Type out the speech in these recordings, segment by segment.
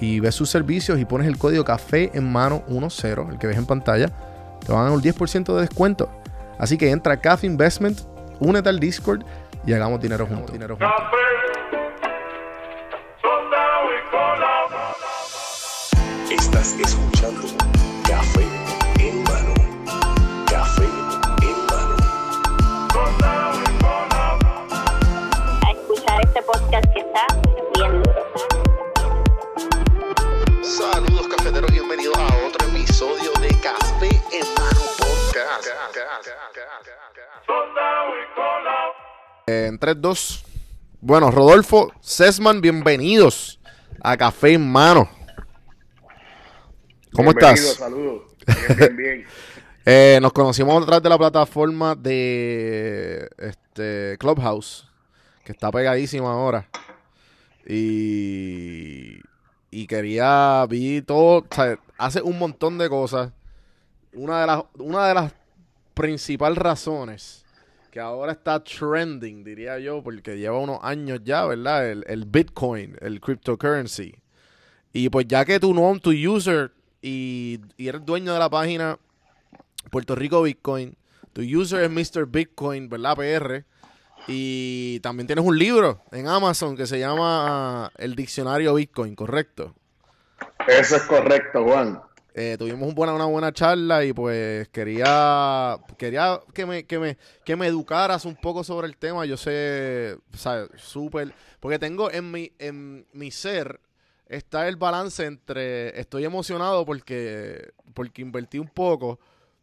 y ves sus servicios y pones el código café en mano 10, el que ves en pantalla, te van a dar un 10% de descuento. Así que entra a Cafe Investment, únete al Discord y hagamos dinero juntos. Dinero juntos. Estás escuchando Café en mano. Café en mano. a escuchar este podcast que está en 3, 2. Bueno, Rodolfo, Sesman, bienvenidos a Café en Mano. ¿Cómo Bienvenido, estás? Saludos. Bien, bien, bien. Eh, nos conocimos a través de la plataforma de este Clubhouse, que está pegadísima ahora. Y, y quería, vi todo, o sea, hace un montón de cosas. Una de las, una de las principales razones que ahora está trending, diría yo, porque lleva unos años ya, ¿verdad? El, el Bitcoin, el cryptocurrency. Y pues ya que tú no tu user y, y eres dueño de la página Puerto Rico Bitcoin, tu user es Mr. Bitcoin, ¿verdad? PR. Y también tienes un libro en Amazon que se llama El Diccionario Bitcoin, ¿correcto? Eso es correcto, Juan. Eh, tuvimos una buena charla y pues quería quería que me, que, me, que me educaras un poco sobre el tema. Yo sé, o sea, súper, porque tengo en mi, en mi ser está el balance entre estoy emocionado porque, porque invertí un poco,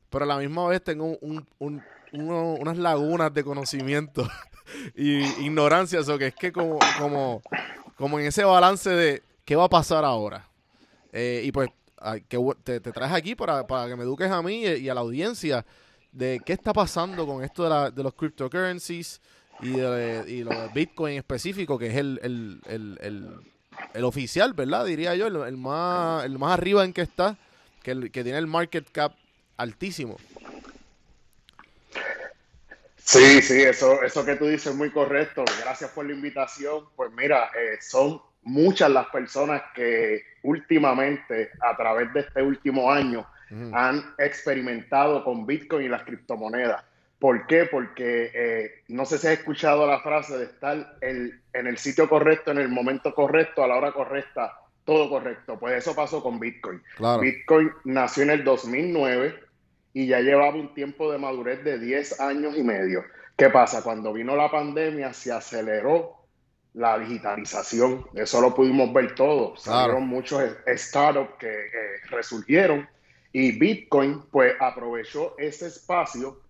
pero a la misma vez tengo un, un- unas lagunas de conocimiento y ignorancia, eso que es que como, como, como en ese balance de qué va a pasar ahora. Eh, y pues que te, traes aquí para, para que me eduques a mí y, a la audiencia de qué está pasando con esto de, la- de los cryptocurrencies y de, y lo de Bitcoin en específico, que es el, el, el, el, el oficial, ¿verdad? Diría yo, el, más, el más arriba en que está, que, que tiene el market cap altísimo. Sí, sí, eso, eso que tú dices es muy correcto. Gracias por la invitación. Pues mira, eh, son muchas las personas que últimamente, a través de este último año, han experimentado con Bitcoin y las criptomonedas. ¿Por qué? Porque eh, no sé si has escuchado la frase de estar el- en el sitio correcto, en el momento correcto, a la hora correcta, todo correcto. Pues eso pasó con Bitcoin. Claro. Bitcoin nació en el 2009 y ya llevaba un tiempo de madurez de 10 años y medio. ¿Qué pasa? Cuando vino la pandemia se aceleró la digitalización. Eso lo pudimos ver todos. Claro. Salieron muchos startups que eh, resurgieron y Bitcoin pues aprovechó ese espacio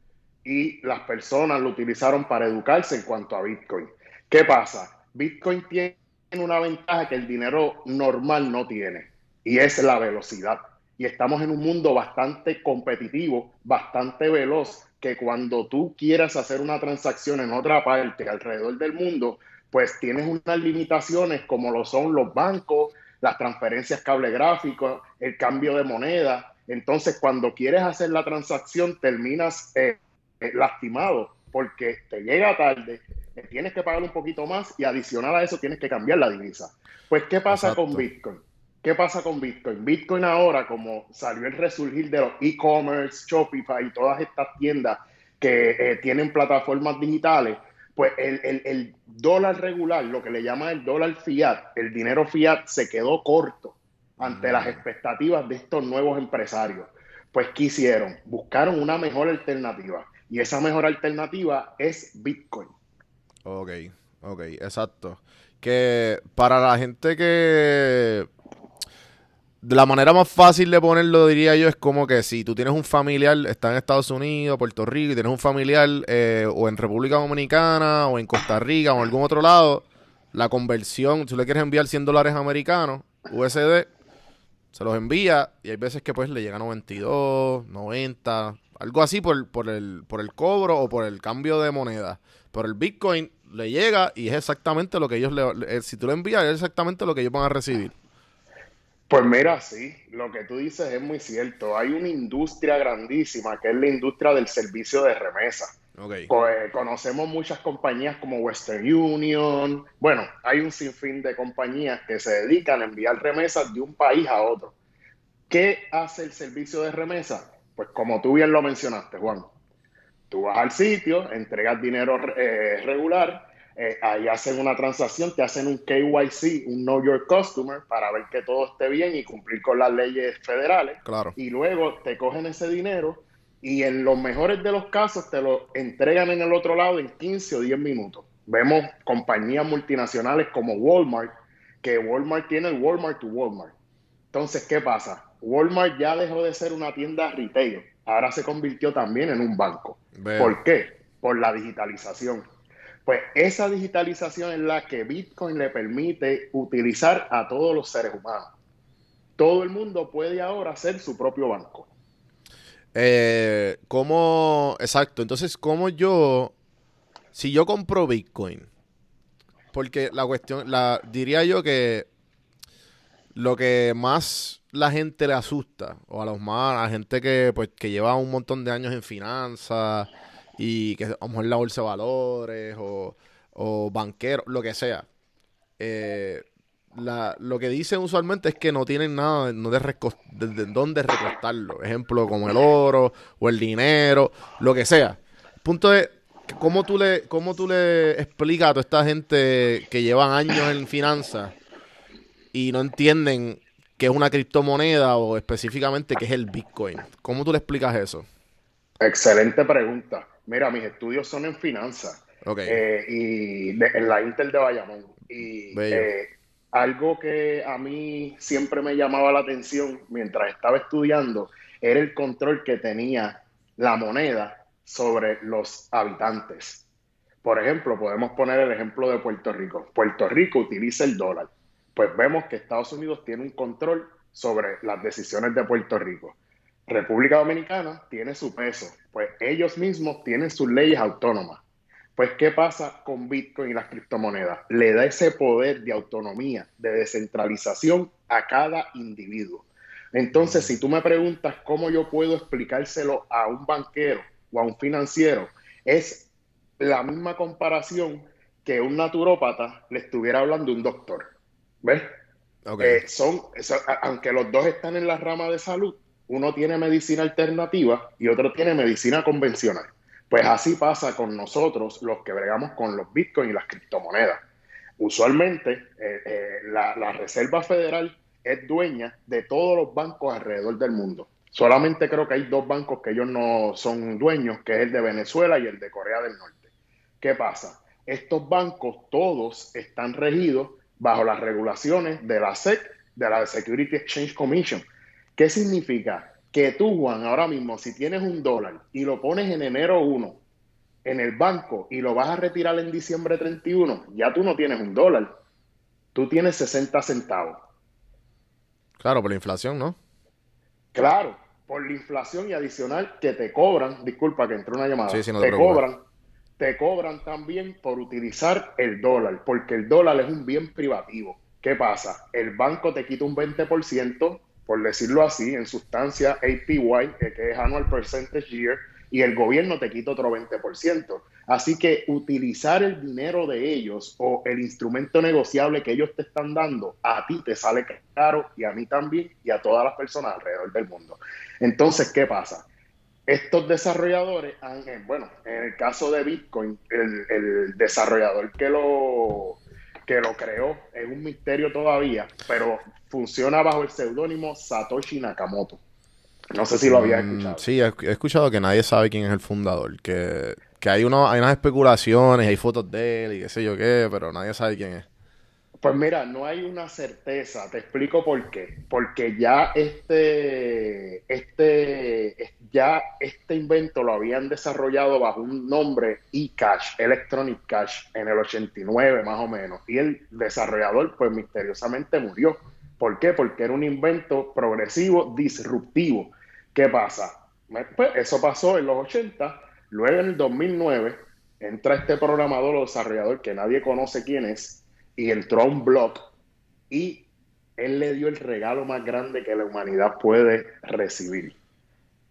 y las personas lo utilizaron para educarse en cuanto a Bitcoin. ¿Qué pasa? Bitcoin tiene una ventaja que el dinero normal no tiene y es la velocidad. Y estamos en un mundo bastante competitivo, bastante veloz, que cuando tú quieras hacer una transacción en otra parte alrededor del mundo, pues tienes unas limitaciones como lo son los bancos, las transferencias cable gráfico, el cambio de moneda. Entonces, cuando quieres hacer la transacción, terminas eh, eh, lastimado porque te llega tarde, eh, tienes que pagar un poquito más y adicional a eso tienes que cambiar la divisa. Pues, ¿qué pasa Exacto. con Bitcoin? ¿Qué pasa con Bitcoin? Bitcoin ahora, como salió el resurgir de los e-commerce, Shopify y todas estas tiendas que eh, tienen plataformas digitales, pues el, el- el dólar regular, lo que le llaman el dólar fiat, el dinero fiat se quedó corto ante Mm. las expectativas de estos nuevos empresarios. Pues, ¿qué hicieron? Buscaron una mejor alternativa. Y esa mejor alternativa es Bitcoin. Ok, ok, exacto. Que para la gente que... La manera más fácil de ponerlo, diría yo, es como que si tú tienes un familiar, está en Estados Unidos, Puerto Rico, y tienes un familiar eh, o en República Dominicana, o en Costa Rica, o en algún otro lado, la conversión, si tú le quieres enviar 100 dólares americanos, USD, Se los envía y hay veces que pues le llega a 92, 90, algo así por, por, el, por el cobro o por el cambio de moneda. Pero el Bitcoin le llega y es exactamente lo que ellos le... le- Si tú lo envías, es exactamente lo que ellos van a recibir. Pues mira, sí, lo que tú dices es muy cierto. Hay una industria grandísima que es la industria del servicio de remesa. Ok. Co- eh, Conocemos muchas compañías como Western Union. Bueno, hay un sinfín de compañías que se dedican a enviar remesas de un país a otro. ¿Qué hace el servicio de remesa? Pues como tú bien lo mencionaste, Juan. Tú vas al sitio, entregas dinero eh, regular, eh, ahí hacen una transacción, te hacen un KYC, un Know Your Customer, para ver que todo esté bien y cumplir con las leyes federales Claro. y luego te cogen ese dinero y en los mejores de los casos te lo entregan en el otro lado en 15 o 10 minutos. Vemos compañías multinacionales como Walmart, que Walmart tiene el Walmart to Walmart. Entonces, ¿qué pasa? Walmart ya dejó de ser una tienda retail, ahora se convirtió también en un banco. Veo. ¿Por qué? Por la digitalización. Pues esa digitalización es la que Bitcoin le permite utilizar a todos los seres humanos. Todo el mundo puede ahora ser su propio banco. Eh. Exacto. Entonces, ¿cómo yo. Si yo compro Bitcoin. Porque la cuestión. La, diría yo que. Lo que más la gente le asusta. O a los más. A la gente que, pues, que lleva un montón de años en finanzas. Y que a lo mejor la bolsa de valores. O, o banqueros. Lo que sea. Eh, la- lo que dicen usualmente es que no tienen nada no de, de- de dónde recostarlo. Ejemplo, como el oro o el dinero, lo que sea. Punto es, ¿cómo tú le, cómo tú le explicas a toda esta gente que llevan años en finanzas y no entienden qué es una criptomoneda o específicamente qué es el Bitcoin? ¿Cómo tú le explicas eso? Excelente pregunta. Mira, mis estudios son en finanzas eh, y de- en la Intel de Bayamón. Y eh, algo que a mí siempre me llamaba la atención mientras estaba estudiando era el control que tenía la moneda sobre los habitantes. Por ejemplo, podemos poner el ejemplo de Puerto Rico. Puerto Rico utiliza el dólar. Pues vemos que Estados Unidos tiene un control sobre las decisiones de Puerto Rico. República Dominicana tiene su peso, pues ellos mismos tienen sus leyes autónomas. Pues, ¿qué pasa con Bitcoin y las criptomonedas? Le da ese poder de autonomía, de descentralización a cada individuo. Entonces, si tú me preguntas cómo yo puedo explicárselo a un banquero o a un financiero, es la misma comparación que un naturópata le estuviera hablando a un doctor. ¿Ves? Eh, son, aunque los dos están en la rama de salud, uno tiene medicina alternativa y otro tiene medicina convencional. Pues así pasa con nosotros, los que bregamos con los bitcoins y las criptomonedas. Usualmente, eh, eh, la, la Reserva Federal es dueña de todos los bancos alrededor del mundo. Solamente creo que hay dos bancos que ellos no son dueños, que es el de Venezuela y el de Corea del Norte. ¿Qué pasa? Estos bancos todos están regidos bajo las regulaciones de la SEC, de la Security Exchange Commission. ¿Qué significa? Que tú, Juan, ahora mismo, si tienes un dólar y lo pones en enero 1 en el banco y lo vas a retirar en diciembre 31, ya tú no tienes un dólar. Tú tienes 60 centavos. Claro, por la inflación, ¿no? Claro, por la inflación y adicional que te cobran, disculpa que entró una llamada, Sí, sí, no te cobran, te cobran también por utilizar el dólar, porque el dólar es un bien privativo. ¿Qué pasa? El banco te quita un 20%, por decirlo así, en sustancia APY, que es Annual Percentage Year, y el gobierno te quita otro 20%. Así que utilizar el dinero de ellos o el instrumento negociable que ellos te están dando, a ti te sale caro y a mí también y a todas las personas alrededor del mundo. Entonces, ¿qué pasa? Estos desarrolladores, eh, bueno, en el caso de Bitcoin, el desarrollador que lo, que lo creó es un misterio todavía, pero funciona bajo el seudónimo Satoshi Nakamoto. No sé si lo había Mm, escuchado. Sí, he, he escuchado que nadie sabe quién es el fundador, que, que hay, uno, hay unas especulaciones, hay fotos de él y qué sé yo qué, pero nadie sabe quién es. Pues mira, no hay una certeza, te explico por qué. Porque ya este, este, es- ya este invento lo habían desarrollado bajo un nombre eCash, Electronic Cash, en el 89 más o menos. Y el desarrollador, pues misteriosamente murió. ¿Por qué? Porque era un invento progresivo, disruptivo. ¿Qué pasa? Pues eso pasó en los 80, luego en el 2009 entra este programador o desarrollador que nadie conoce quién es y entró a un blog y él le dio el regalo más grande que la humanidad puede recibir.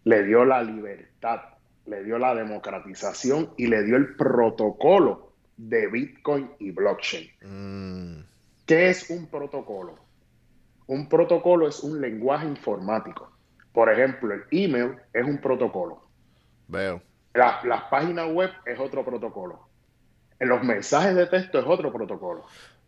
Le dio la libertad, le dio la democratización y le dio el protocolo de Bitcoin y blockchain. Mm, ¿Qué es un protocolo? Un protocolo es un lenguaje informático. Por ejemplo, el email es un protocolo. veo. La- las páginas web es otro protocolo. En los mensajes de texto es otro protocolo.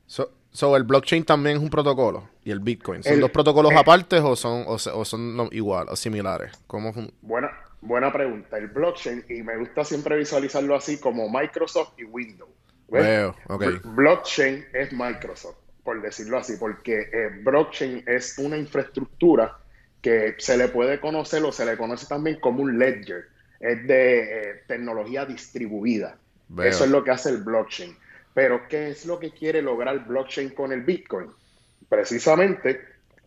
So, so, el blockchain también es un protocolo y el Bitcoin. ¿Son El- dos protocolos eh, aparte o son, o, o son no- igual o similares? ¿Cómo Buena, buena pregunta. El blockchain, y me gusta siempre visualizarlo así como Microsoft y Windows. Veo, ok. Bl- Blockchain es Microsoft, por decirlo así, porque eh, blockchain es una infraestructura que se le puede conocer o se le conoce también como un ledger. Es de eh, tecnología distribuida. Veo. Eso es lo que hace el blockchain. Pero, ¿qué es lo que quiere lograr blockchain con el Bitcoin? Precisamente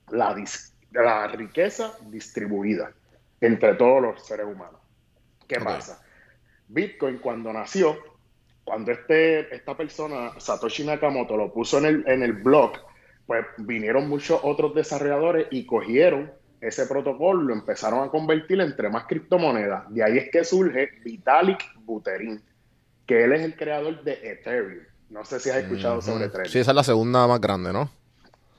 la, dis- la riqueza distribuida entre todos los seres humanos. ¿Qué pasa? Bitcoin cuando nació, cuando este, esta persona, Satoshi Nakamoto, lo puso en el, en el blog, pues vinieron muchos otros desarrolladores y cogieron ese protocolo y lo empezaron a convertir entre más criptomonedas. De ahí es que surge Vitalik Buterin, que él es el creador de Ethereum. No sé si has escuchado sobre Ethereum. Sí, esa es la segunda más grande, ¿no?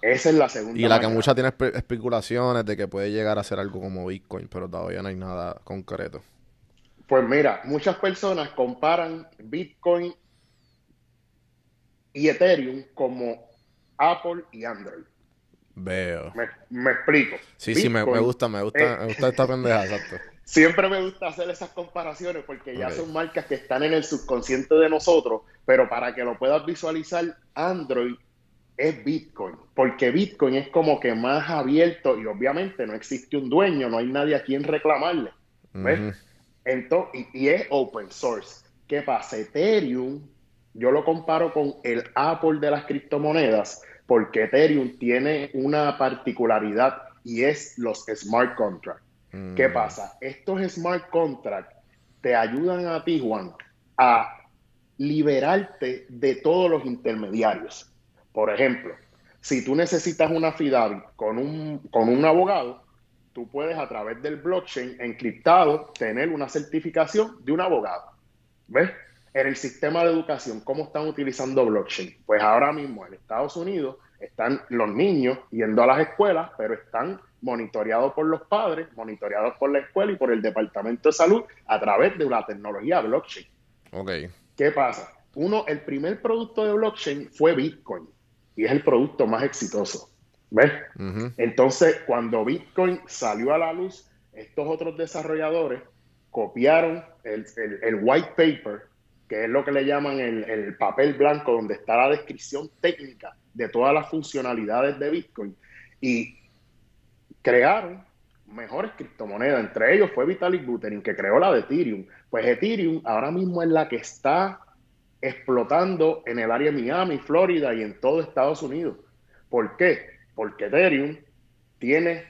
Esa es la segunda. Y la que muchas tiene espe- especulaciones de que puede llegar a ser algo como Bitcoin, pero todavía no hay nada concreto. Pues mira, muchas personas comparan Bitcoin y Ethereum como Apple y Android. Veo. Me, me explico. Sí, sí, me, me gusta, me gusta, me gusta esta pendeja, exacto. Siempre me gusta hacer esas comparaciones porque ya son marcas que están en el subconsciente de nosotros, pero para que lo puedas visualizar, Android es Bitcoin, porque Bitcoin es como que más abierto y obviamente no existe un dueño, no hay nadie a quien reclamarle. ¿Ves? Entonces, y, y es open source. ¿Qué pasa? Ethereum, yo lo comparo con el Apple de las criptomonedas, porque Ethereum tiene una particularidad y es los smart contracts. ¿Qué Mm. pasa? Estos smart contracts te ayudan a ti, Juan, a liberarte de todos los intermediarios. Por ejemplo, si tú necesitas una FIDAVIT con un, con un abogado, tú puedes a través del blockchain encriptado tener una certificación de un abogado. ¿Ves? En el sistema de educación, ¿cómo están utilizando blockchain? Pues ahora mismo en Estados Unidos están los niños yendo a las escuelas, pero están monitoreados por los padres, monitoreados por la escuela y por el Departamento de Salud a través de la tecnología blockchain. Ok. ¿Qué pasa? Uno, el primer producto de blockchain fue Bitcoin y es el producto más exitoso. ¿Ves? Entonces, cuando Bitcoin salió a la luz, estos otros desarrolladores copiaron el, el- el white paper, que es lo que le llaman el, el papel blanco, donde está la descripción técnica de todas las funcionalidades de Bitcoin, y crearon mejores criptomonedas. Entre ellos fue Vitalik Buterin, que creó la de Ethereum. Pues Ethereum ahora mismo es la que está explotando en el área de Miami, Florida y en todo Estados Unidos. ¿Por qué? Porque Ethereum tiene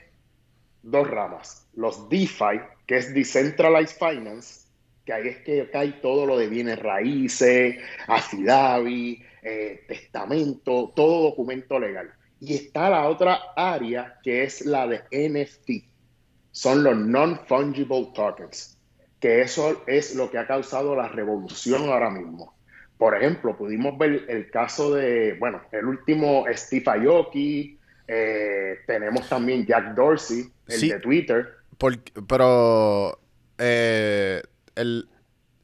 dos ramas. Los DeFi, que es Decentralized Finance, que ahí es que cae todo lo de bienes raíces, affidavit, eh, testamento, todo documento legal. Y está la otra área que es la de NFT. Son los non-fungible tokens, que eso es lo que ha causado la revolución ahora mismo. Por ejemplo, pudimos ver el caso de, bueno, el último Steve Aoki, eh, tenemos también Jack Dorsey, el Sí. de Twitter. Por- pero, eh, el,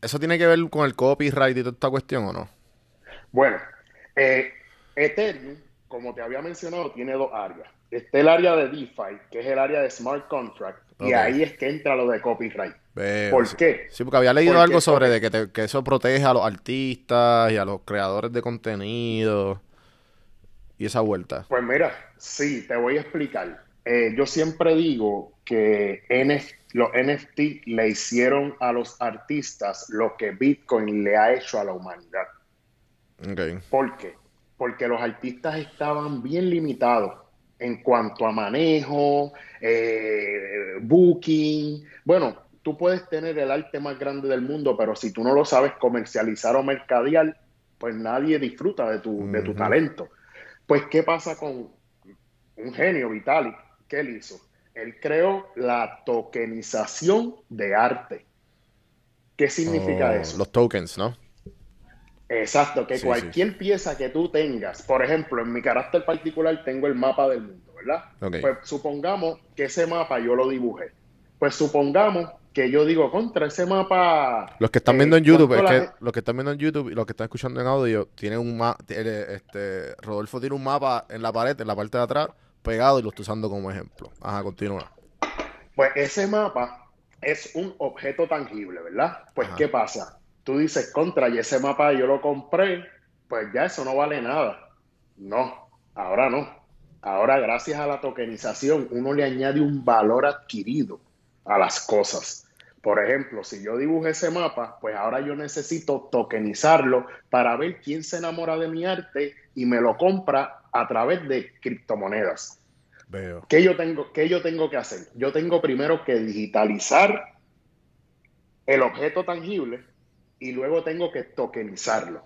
¿eso tiene que ver con el copyright y toda esta cuestión o no? Bueno, eh, Ethereum, como te había mencionado, tiene dos áreas. Está el área de DeFi, que es el área de smart contract, y ahí es que entra lo de copyright. Veo, ¿Por sí. qué? Sí, porque había leído Porque algo sobre de que, te- que eso protege a los artistas y a los creadores de contenido y esa vuelta. Pues mira, sí, te voy a explicar. Eh, yo siempre digo que NF los NFT le hicieron a los artistas lo que Bitcoin le ha hecho a la humanidad. Ok. ¿Por qué? Porque los artistas estaban bien limitados en cuanto a manejo, eh, booking. Bueno, tú puedes tener el arte más grande del mundo, pero si tú no lo sabes comercializar o mercadear, pues nadie disfruta de tu, de tu talento. Pues, ¿qué pasa con un genio, Vitalik? ¿Qué él hizo? Él creó la tokenización de arte. ¿Qué significa Oh, eso? Los tokens, ¿no? Exacto, que Sí, cualquier pieza que tú tengas, por ejemplo, en mi carácter particular tengo el mapa del mundo, ¿verdad? Pues supongamos que ese mapa yo lo dibujé. Pues supongamos que yo digo, contra ese mapa... Los que están eh, viendo en YouTube, es ¿cuánto la que los que están viendo en YouTube y los que están escuchando en audio, tienen un mapa, este, Rodolfo tiene un mapa en la pared, en la parte de atrás, pegado y lo está usando como ejemplo. Ajá, continúa. Pues ese mapa es un objeto tangible, ¿verdad? Pues Ajá. ¿qué pasa? Tú dices, contra, y ese mapa yo lo compré, pues ya eso no vale nada. No, ahora no. Ahora, gracias a la tokenización, uno le añade un valor adquirido a las cosas. Por ejemplo, si yo dibujé ese mapa, pues ahora yo necesito tokenizarlo para ver quién se enamora de mi arte y me lo compra a través de criptomonedas. Veo. ¿Qué yo tengo, qué yo tengo que hacer? Yo tengo primero que digitalizar el objeto tangible y luego tengo que tokenizarlo.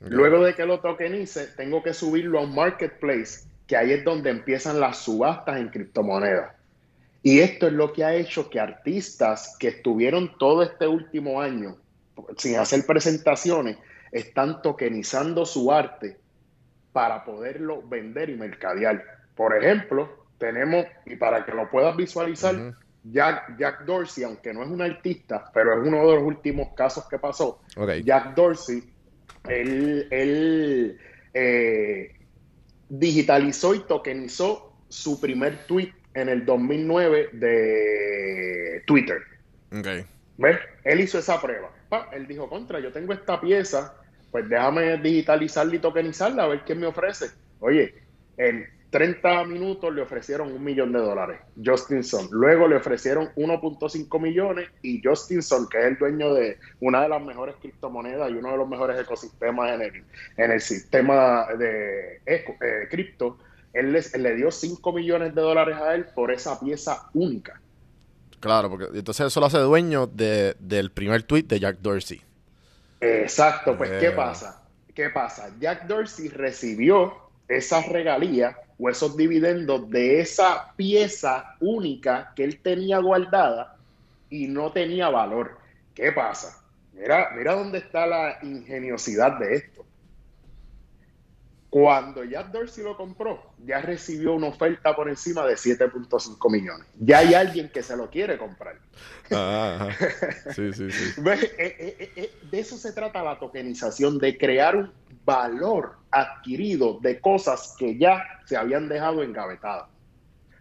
Ok. Luego de que lo tokenice, tengo que subirlo a un marketplace, que ahí es donde empiezan las subastas en criptomonedas. Y esto es lo que ha hecho que artistas que estuvieron todo este último año sin hacer presentaciones, están tokenizando su arte para poderlo vender y mercadear. Por ejemplo, tenemos, y para que lo puedas visualizar. Jack, Jack Dorsey, aunque no es un artista, pero es uno de los últimos casos que pasó, Ok. Jack Dorsey, él, él, eh, digitalizó y tokenizó su primer tweet en el 2009 de Twitter. Ok. ¿Ves? Él hizo esa prueba. Pa, él dijo, contra, yo tengo esta pieza, pues déjame digitalizarla y tokenizarla, a ver qué me ofrece. Oye, en 30 minutos le ofrecieron un millón de dólares, Justinson. Luego le ofrecieron 1.5 millones y Justinson, que es el dueño de una de las mejores criptomonedas y uno de los mejores ecosistemas en el, en el sistema de eco- eh, cripto, él les- le dio 5 millones de dólares a él por esa pieza única. Claro, porque entonces eso lo hace dueño de, del primer tweet de Jack Dorsey. Exacto, pues ¿qué Veo. pasa? ¿Qué pasa? Jack Dorsey recibió esas regalías o esos dividendos de esa pieza única que él tenía guardada y no tenía valor. ¿Qué pasa? Mira, mira dónde está la ingeniosidad de esto. Cuando Jack Dorsey lo compró, ya recibió una oferta por encima de 7.5 millones. Ya hay alguien que se lo quiere comprar. Ajá. Sí, sí, sí. Eh, eh, eh, de eso se trata la tokenización, de crear un valor adquirido de cosas que ya se habían dejado engavetadas.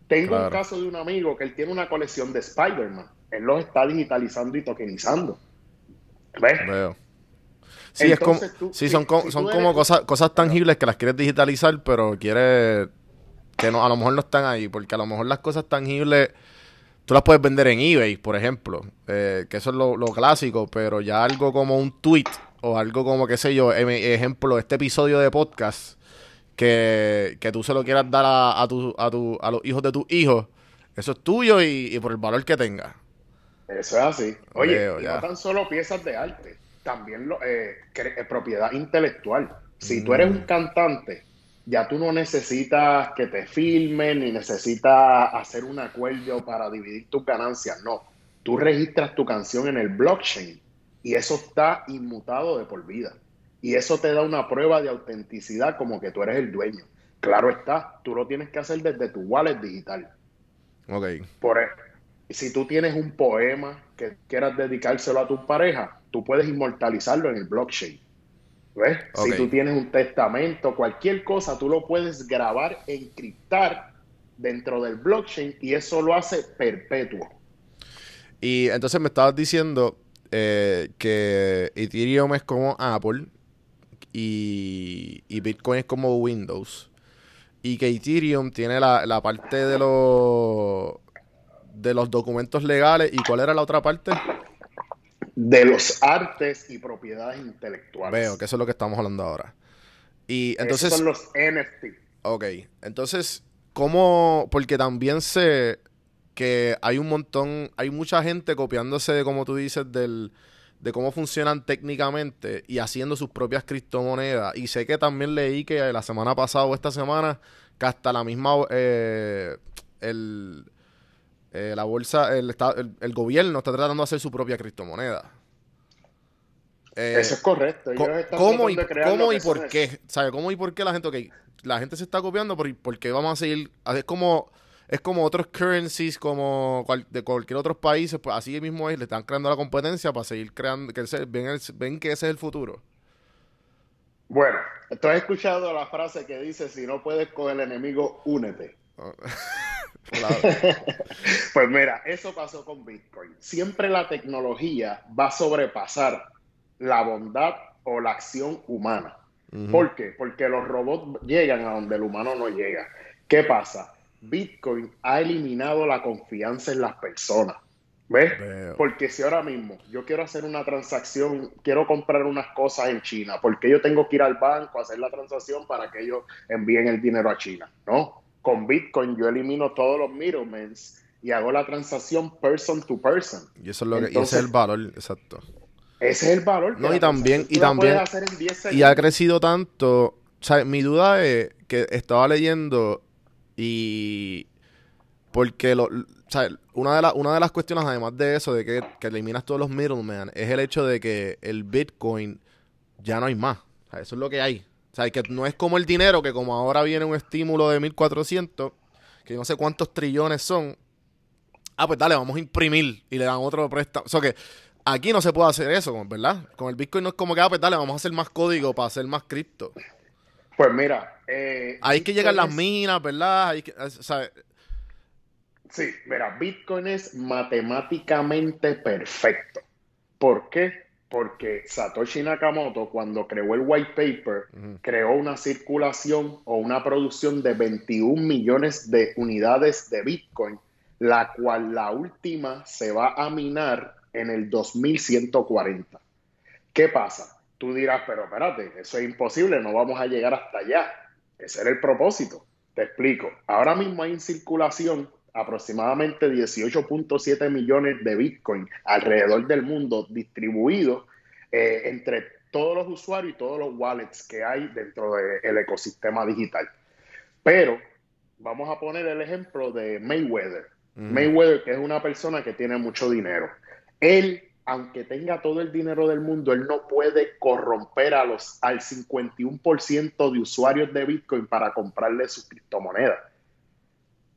Tengo un caso de un amigo que él tiene una colección de Spider-Man. Él los está digitalizando y tokenizando. ¿Ves? Veo. Sí, es como, Entonces tú- sí, si- son, co- si son como eres- cosas, cosas tangibles que las quieres digitalizar, pero quieres que no, a lo mejor no están ahí, porque a lo mejor las cosas tangibles tú las puedes vender en eBay, por ejemplo, eh, que eso es lo, lo clásico, pero ya algo como un tweet o algo como, qué sé yo, em- ejemplo, este episodio de podcast que, que tú se lo quieras dar a, a, tu, a, tu, a los hijos de tus hijos, eso es tuyo y, y por el valor que tenga. Eso es así. Oye, ya. no tan solo piezas de arte, también lo, eh, eh, propiedad intelectual. Si Mm. tú eres un cantante, ya tú no necesitas que te filmen ni necesitas hacer un acuerdo para dividir tus ganancias. No, tú registras tu canción en el blockchain y eso está inmutado de por vida. Y eso te da una prueba de autenticidad como que tú eres el dueño. Claro está, tú lo tienes que hacer desde tu wallet digital. Ok. Por, e- si tú tienes un poema que quieras dedicárselo a tu pareja, tú puedes inmortalizarlo en el blockchain. ¿Ves? Si tú tienes un testamento, cualquier cosa, tú lo puedes grabar, encriptar dentro del blockchain y eso lo hace perpetuo. Y entonces me estabas diciendo eh, que Ethereum es como Apple y, y Bitcoin es como Windows. Y que Ethereum tiene la, la parte de los de los documentos legales. ¿Y cuál era la otra parte? De los artes y propiedades intelectuales. Veo que eso es lo que estamos hablando ahora. Y entonces, Esos son los NFT. ok, entonces cómo, porque también sé que hay un montón, hay mucha gente copiándose, como tú dices, del, de cómo funcionan técnicamente y haciendo sus propias criptomonedas. Y sé que también leí que la semana pasada o esta semana, que hasta la misma, eh, el, eh, la bolsa, el, el, el gobierno está tratando de hacer su propia criptomoneda. Eh, Eso es correcto. Ellos están ¿Cómo y, cómo y por qué? ¿Sabe? ¿Cómo y por qué la gente, ok, la gente se está copiando, por, por qué vamos a seguir? Es como, es como otros currencies, como cual- de cualquier otro país, pues así mismo es, le están creando la competencia para seguir creando, que ese- ven, el- ven que ese es el futuro. Bueno, tú has escuchado la frase que dice, si no puedes con el enemigo, únete. Claro. Pues mira, eso pasó con Bitcoin. Siempre la tecnología va a sobrepasar la bondad o la acción humana. Ujú. ¿Por qué? Porque los robots llegan a donde el humano no llega. ¿Qué pasa? Bitcoin ha eliminado la confianza en las personas. ¿Ves? Porque si ahora mismo yo quiero hacer una transacción, quiero comprar unas cosas en China, porque yo tengo que ir al banco a hacer la transacción para que ellos envíen el dinero a China? No. Con Bitcoin yo elimino todos los middlemen y hago la transacción person to person. Y eso es lo que, y ese es el valor, exacto. Ese es el valor. No, y también- y también- puedes hacer en 10 Y ha crecido tanto. O sea, mi duda es que estaba leyendo y. Porque lo, o sea, una, de la- una de las cuestiones, además de eso, de que, que eliminas todos los middlemen, es el hecho de que el Bitcoin ya no hay más. O sea, eso es lo que hay. O sea, que no es como el dinero, que como ahora viene un estímulo de 1400, que no sé cuántos trillones son. Ah, pues dale, vamos a imprimir y le dan otro préstamo. O sea que aquí no se puede hacer eso, ¿verdad? Con el Bitcoin no es como que, ah, pues dale, vamos a hacer más código para hacer más cripto. Pues mira, eh, Ahí que llegan las minas, ¿verdad? Ahí que, Sí, mira, Bitcoin es matemáticamente perfecto. ¿Por qué? Porque Satoshi Nakamoto, cuando creó el white paper, creó una circulación o una producción de 21 millones de unidades de Bitcoin, la cual la última se va a minar en el 2140. ¿Qué pasa? Tú dirás, pero espérate, eso es imposible, no vamos a llegar hasta allá. Ese era el propósito. Te explico. Ahora mismo hay en circulación aproximadamente 18.7 millones de Bitcoin alrededor del mundo distribuidos eh, entre todos los usuarios y todos los wallets que hay dentro del ecosistema digital. Pero vamos a poner el ejemplo de Mayweather. Ujú. Mayweather, que es una persona que tiene mucho dinero. Él, aunque tenga todo el dinero del mundo, él no puede corromper a los, al 51% de usuarios de Bitcoin para comprarle sus criptomonedas.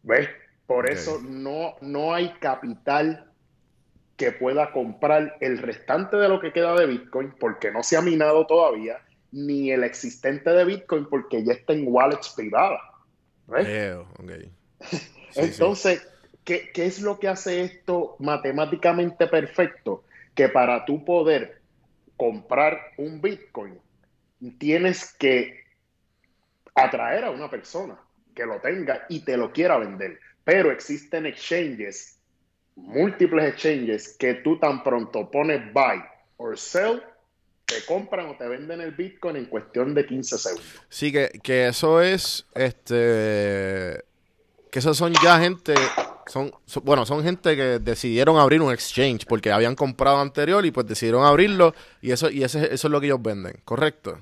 ¿Ves? Por eso no, no hay capital que pueda comprar el restante de lo que queda de Bitcoin porque no se ha minado todavía, ni el existente de Bitcoin porque ya está en wallets privadas. ¿Ves? Veo, ok. Sí, sí. Entonces, ¿qué, qué es lo que hace esto matemáticamente perfecto? Que para tú poder comprar un Bitcoin, tienes que atraer a una persona que lo tenga y te lo quiera vender. Pero existen exchanges, múltiples exchanges, que tú tan pronto pones buy or sell, te compran o te venden el Bitcoin en cuestión de 15 segundos. Sí, que, que eso es, este, que esos son ya gente, son, bueno, son gente que decidieron abrir un exchange porque habían comprado anterior y pues decidieron abrirlo y eso, y ese, eso es lo que ellos venden, ¿correcto?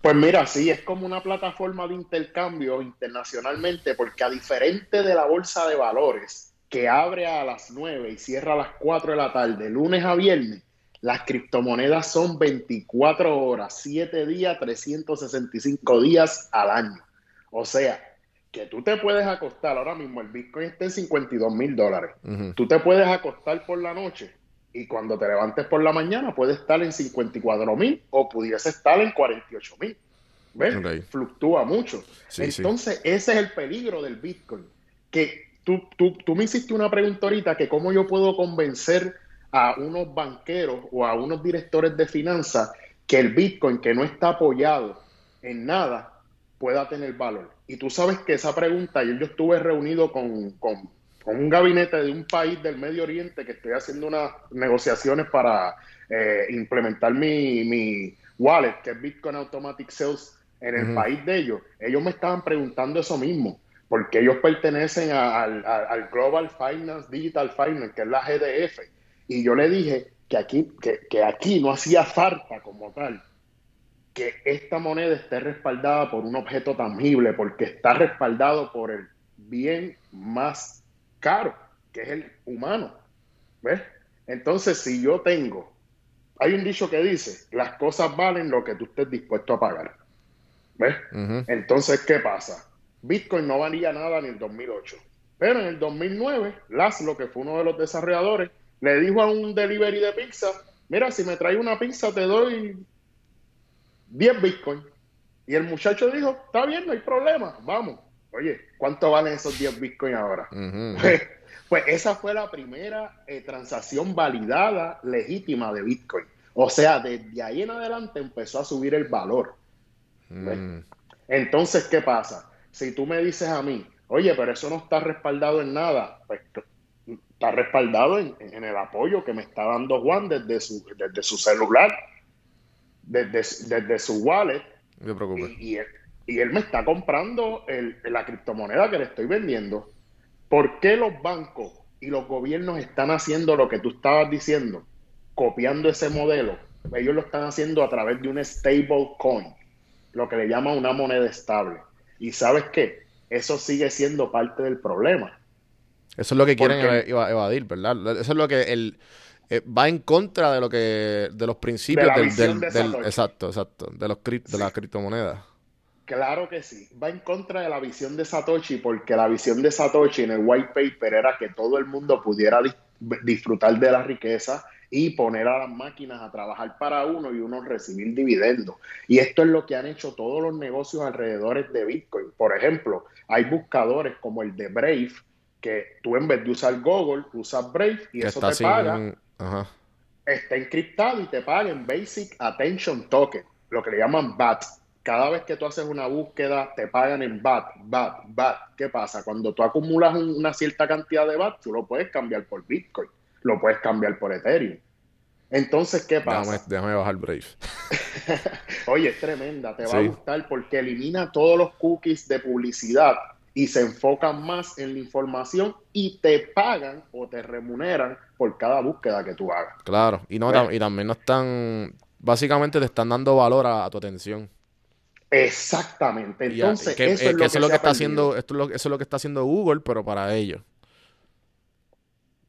Pues mira, sí, es como una plataforma de intercambio internacionalmente, porque a diferente de la bolsa de valores, que abre a las 9 y cierra a las 4 de la tarde, lunes a viernes, las criptomonedas son 24 horas, 7 días, 365 días al año. O sea, que tú te puedes acostar, ahora mismo el Bitcoin está en 52 mil dólares. Ujú. Tú te puedes acostar por la noche y cuando te levantes por la mañana puede estar en 54 mil o pudiese estar en 48 mil. ¿Ves? Ok. Fluctúa mucho. Sí, sí. Entonces, ese es el peligro del Bitcoin. Que tú, tú, tú me hiciste una pregunta ahorita que cómo yo puedo convencer a unos banqueros o a unos directores de finanzas que el Bitcoin, que no está apoyado en nada, pueda tener valor. Y tú sabes que esa pregunta, yo, yo estuve reunido con, con- con un gabinete de un país del Medio Oriente que estoy haciendo unas negociaciones para eh, implementar mi, mi wallet, que es Bitcoin Automatic Sales, en el país de ellos. Ellos me estaban preguntando eso mismo. porque ellos pertenecen a- al Global Finance, Digital Finance, que es la GDF. Y yo le dije que aquí, que, que aquí no hacía falta como tal que esta moneda esté respaldada por un objeto tangible, porque está respaldado por el bien más caro, que es el humano. ¿Ves? Entonces, si yo tengo, hay un dicho que dice, las cosas valen lo que tú estés dispuesto a pagar. ¿Ves? Entonces, ¿qué pasa? Bitcoin no valía nada en el 2008. Pero en el 2009, Laszlo, que fue uno de los desarrolladores, le dijo a un delivery de pizza, mira, si me traes una pizza te doy 10 Bitcoin. Y el muchacho dijo, está bien, no hay problema, vamos. Oye, ¿cuánto valen esos 10 Bitcoin ahora? Pues, pues esa fue la primera eh, transacción validada legítima de Bitcoin. O sea, desde ahí en adelante empezó a subir el valor. Mm. Entonces, ¿qué pasa? Si tú me dices a mí, oye, pero eso no está respaldado en nada, pues está respaldado en, en el apoyo que me está dando Juan desde su, desde su celular, desde, desde su wallet, No te preocupes. y, y y él me está comprando el- la criptomoneda que le estoy vendiendo. ¿Por qué los bancos y los gobiernos están haciendo lo que tú estabas diciendo? Copiando ese modelo. Ellos lo están haciendo a través de un stable coin, lo que le llaman una moneda estable. ¿Y sabes qué? Eso sigue siendo parte del problema. Eso es lo que quieren Porque- evadir, ¿verdad? Eso es lo que el eh, va en contra de lo que de los principios De del, visión del- de del- Satoshi. exacto, exacto, de los cript- de las criptomonedas. Claro que sí, va en contra de la visión de Satoshi porque la visión de Satoshi en el white paper era que todo el mundo pudiera dis- disfrutar de la riqueza y poner a las máquinas a trabajar para uno y uno recibir dividendos. Y esto es lo que han hecho todos los negocios alrededor de Bitcoin. Por ejemplo, hay buscadores como el de Brave, que tú en vez de usar Google, usas Brave y Que eso te sin paga ajá. está encriptado y te pagan Basic Attention Token, lo que le llaman BAT. Cada vez que tú haces una búsqueda, te pagan en BAT, BAT, BAT. ¿Qué pasa? Cuando tú acumulas un- una cierta cantidad de BAT, tú lo puedes cambiar por Bitcoin, lo puedes cambiar por Ethereum. Entonces, ¿qué pasa? Déjame, déjame bajar Brave. Oye, es tremenda, te va a gustar porque elimina todos los cookies de publicidad y se enfocan más en la información y te pagan o te remuneran por cada búsqueda que tú hagas. Claro, y no y también no están básicamente te están dando valor a, a tu atención. Exactamente. Entonces, que, eso eh, es lo que que, eso es lo se que ha está haciendo, esto es lo, eso es lo que está haciendo Google, pero para ellos.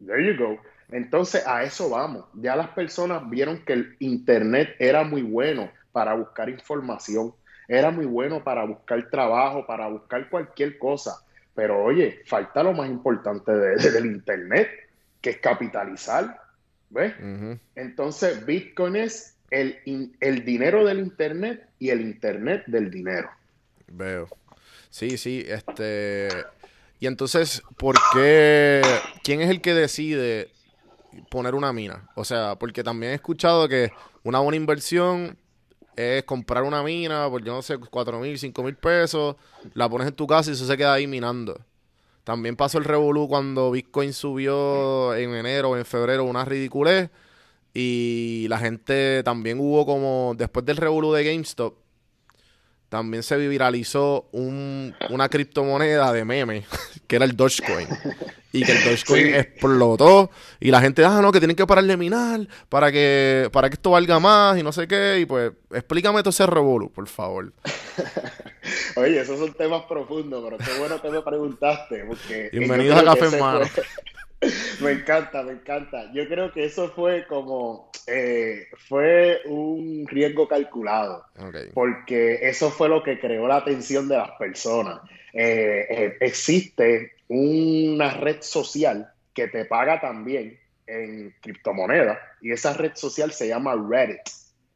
There you go. Entonces, a eso vamos. Ya las personas vieron que el Internet era muy bueno para buscar información, era muy bueno para buscar trabajo, para buscar cualquier cosa. Pero oye, falta lo más importante de- de- del Internet, que es capitalizar. ¿Ves? Entonces, Bitcoin es el, el dinero del Internet y el Internet del dinero. Veo. Sí, sí, este. Y entonces, ¿por qué? ¿Quién es el que decide poner una mina? O sea, porque también he escuchado que una buena inversión es comprar una mina por, yo no sé, cuatro mil, cinco mil pesos, la pones en tu casa y eso se queda ahí minando. También pasó el revolú cuando Bitcoin subió en enero o en febrero una ridiculez y la gente también hubo como, después del revolú de GameStop, también se viralizó un- una criptomoneda de meme, que era el Dogecoin. Y que el Dogecoin Sí. explotó. Y la gente, ah, no, que tienen que parar de minar para que, para que esto valga más y no sé qué. Y pues, explícame todo ese revolú, por favor. Oye, esos son temas profundos, pero qué bueno que me preguntaste. Porque Bienvenidos a Café Mano. fue- Me encanta, me encanta. Yo creo que eso fue como, eh, fue un riesgo calculado, porque eso fue lo que creó la atención de las personas. Eh, eh, existe una red social que te paga también en criptomonedas, y esa red social se llama Reddit.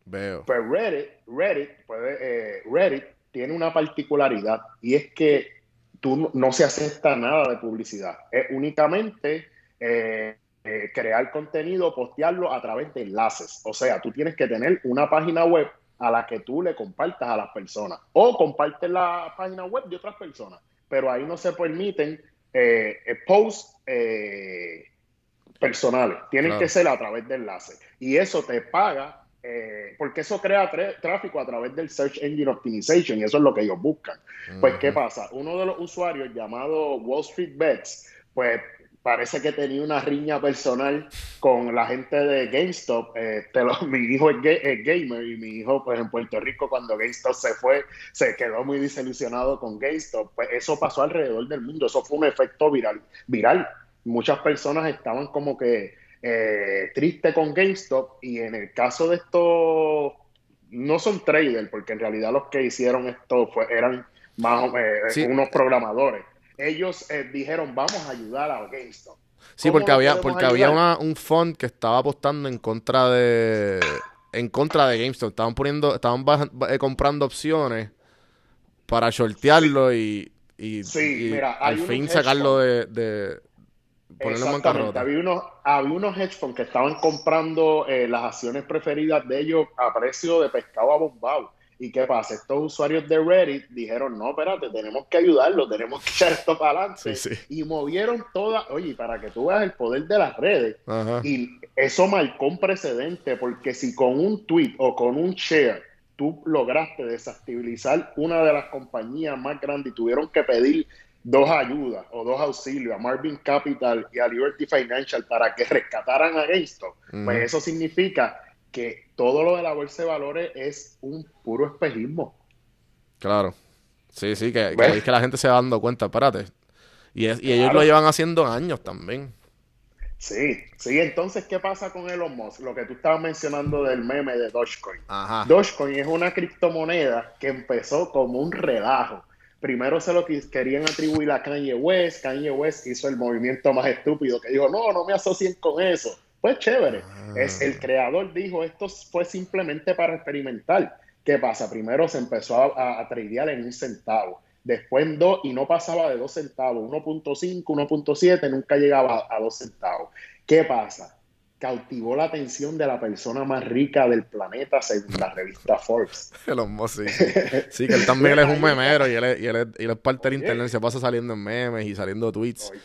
Veo. Pues Reddit, Reddit, puede, Reddit tiene una particularidad y es que tú no, no se acepta nada de publicidad. Es únicamente eh, eh, crear contenido, postearlo a través de enlaces. O sea, tú tienes que tener una página web a la que tú le compartas a las personas o compartes la página web de otras personas, pero ahí no se permiten eh, posts eh, personales. Tienen Claro. que ser a través de enlaces. Y eso te paga porque eso crea tráfico a través del Search Engine Optimization y eso es lo que ellos buscan. Pues, ¿qué pasa? Uno de los usuarios llamado Wall Street Bets, pues parece que tenía una riña personal con la gente de GameStop. Eh, te lo- mi hijo es, ga- es gamer y mi hijo, pues en Puerto Rico, cuando GameStop se fue, se quedó muy desilusionado con GameStop. Pues eso pasó alrededor del mundo. Eso fue un efecto viral. viral. Muchas personas estaban como que eh, tristes con GameStop y en el caso de estos, no son traders, porque en realidad los que hicieron esto fue, eran más o- eh, Sí. unos programadores. Ellos eh, dijeron, vamos a ayudar a GameStop. Sí, ¿Cómo porque había, porque había una, un fund que estaba apostando en contra de en contra de GameStop. Estaban poniendo, estaban baja- eh, comprando opciones para shortearlo y, y, Sí, y mira, hay al fin sacarlo de, de ponerlo en bancarrota. Había unos, había unos hedge funds que estaban comprando eh, las acciones preferidas de ellos a precio de pescado abombado. ¿Y qué pasa? Estos usuarios de Reddit dijeron, no, espérate, tenemos que ayudarlo, tenemos que echar esto para adelante. Sí, sí. Y movieron toda, oye, para que tú veas el poder de las redes. Ajá. Y eso marcó un precedente, porque si con un tweet o con un share tú lograste desestabilizar una de las compañías más grandes y tuvieron que pedir dos ayudas o dos auxilios a Marvin Capital y a Liberty Financial para que rescataran a GameStop, pues eso significa que todo lo de la bolsa de valores es un puro espejismo. Claro. Sí, sí, que, es que la gente se va dando cuenta, espérate. Y, es- y ellos lo llevan haciendo años también. Sí, sí, entonces, ¿qué pasa con Elon Musk? Lo que tú estabas mencionando del meme de Dogecoin. Ajá. Dogecoin es una criptomoneda que empezó como un relajo. Primero se lo querían atribuir a Kanye West. Kanye West hizo el movimiento más estúpido que dijo, no, no me asocien con eso. Pues chévere. Ah. Es, el creador dijo, esto fue simplemente para experimentar. ¿Qué pasa? Primero se empezó a, a, a tradear en un centavo. Después en dos y no pasaba de dos centavos. 1.5, 1.7, nunca llegaba a, a dos centavos. ¿Qué pasa? Cautivó la atención de la persona más rica del planeta según la revista Forbes. Elon Musk, sí, sí. Que él también él es un memero y él es, y él es, y él es parte del Oye. internet, se pasa saliendo en memes y saliendo tweets. Oye,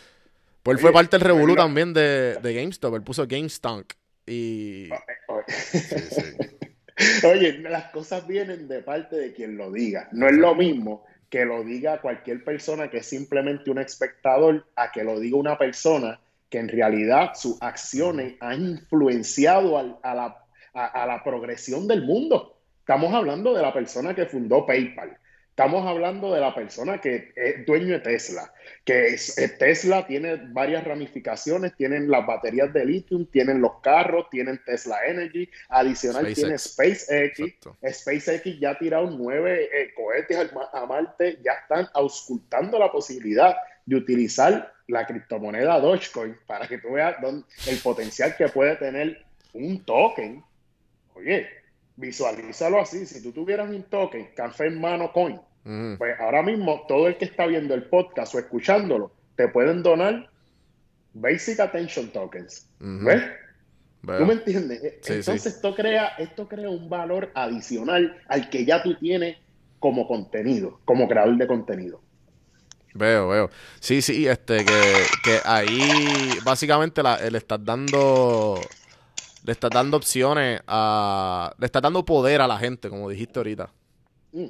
Pues él fue parte del revolú también de, de GameStop, él puso GameStunk y... oye. Sí, sí. Oye, las cosas vienen de parte de quien lo diga. No es lo mismo que lo diga cualquier persona que es simplemente un espectador a que lo diga una persona que en realidad sus acciones han influenciado al- a, la, a- a la progresión del mundo. Estamos hablando de la persona que fundó PayPal. Estamos hablando de la persona que es dueño de Tesla, que es, eh, Tesla tiene varias ramificaciones, tienen las baterías de lithium, tienen los carros, tienen Tesla Energy, adicional SpaceX. tiene SpaceX, Exacto. SpaceX ya ha tirado nueve eh, cohetes a Marte, ya están auscultando la posibilidad de utilizar la criptomoneda Dogecoin para que tú veas dónde- el potencial que puede tener un token. Oye, visualízalo así, si tú tuvieras un token, café en mano coin, Pues ahora mismo todo el que está viendo el podcast o escuchándolo, te pueden donar Basic Attention Tokens. ¿Ves? Veo. ¿Tú me entiendes? E- Sí, Entonces sí. Esto, crea, esto crea un valor adicional al que ya tú tienes como contenido, como creador de contenido. Veo, veo. Sí, sí, este, que, que ahí básicamente la- le estás dando, le estás dando opciones a, le estás dando poder a la gente, como dijiste ahorita. Mm.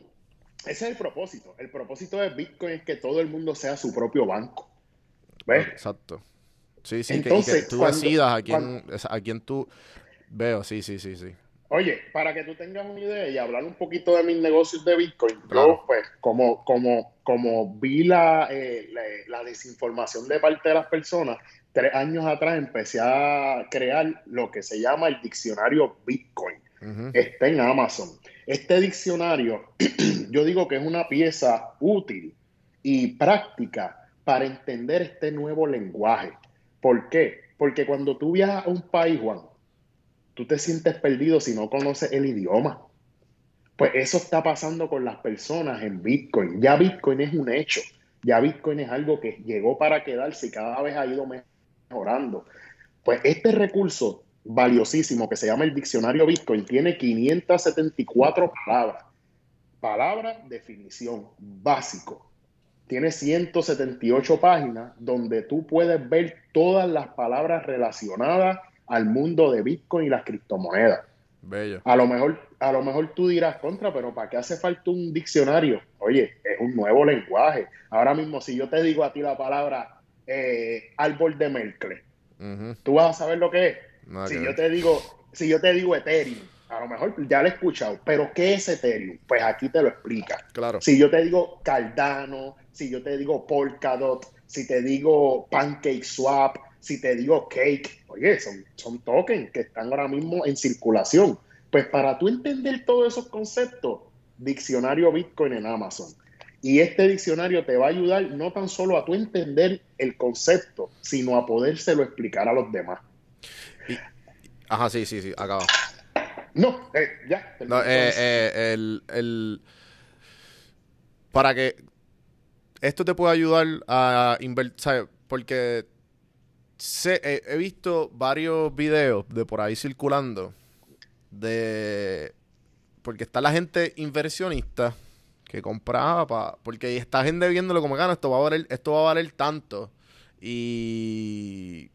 Ese es el propósito. El propósito de Bitcoin es que todo el mundo sea su propio banco. ¿Ves? Exacto. Sí, sí, que- y que, Entonces, tú cuando- decidas a quién, cuando- a quién tú, veo, sí, sí, sí, sí. Oye, para que tú tengas una idea y hablar un poquito de mis negocios de Bitcoin, Claro. yo pues como, como, como vi la, eh, la, la desinformación de parte de las personas, tres años atrás empecé a crear lo que se llama el diccionario Bitcoin. Está en Amazon. Este diccionario, yo digo que es una pieza útil y práctica para entender este nuevo lenguaje. ¿Por qué? Porque cuando tú viajas a un país, Juan, tú te sientes perdido si no conoces el idioma. Pues eso está pasando con las personas en Bitcoin. Ya Bitcoin es un hecho. Ya Bitcoin es algo que llegó para quedarse y cada vez ha ido mejorando. Pues este recurso valiosísimo que se llama el diccionario Bitcoin tiene 574 palabras. Palabra, definición, básico. Tiene 178 páginas donde tú puedes ver todas las palabras relacionadas al mundo de Bitcoin y las criptomonedas. Bello. A lo mejor, a lo mejor tú dirás contra, pero ¿para qué hace falta un diccionario? Oye, es un nuevo lenguaje. Ahora mismo, si yo te digo a ti la palabra eh, árbol de Merkle, Ujú. ¿tú vas a saber lo que es? Nada si yo ver. te digo, si yo te digo Ethereum, a lo mejor ya lo he escuchado, pero ¿qué es Ethereum? Pues aquí te lo explica. Claro. Si yo te digo Cardano, si yo te digo Polkadot, si te digo Pancake Swap, si te digo Cake, oye, son, son tokens que están ahora mismo en circulación. Pues para tú entender todos esos conceptos, diccionario Bitcoin en Amazon. Y este diccionario te va a ayudar no tan solo a tú entender el concepto, sino a podérselo explicar a los demás. Ajá, sí, sí, sí, acaba. No, eh, ya. No, eh, eh, el, el- para que esto te pueda ayudar a invertir, porque he visto varios videos de por ahí circulando de porque está la gente inversionista que compraba pa- porque está gente viéndolo como gana esto va a valer esto va a valer tanto y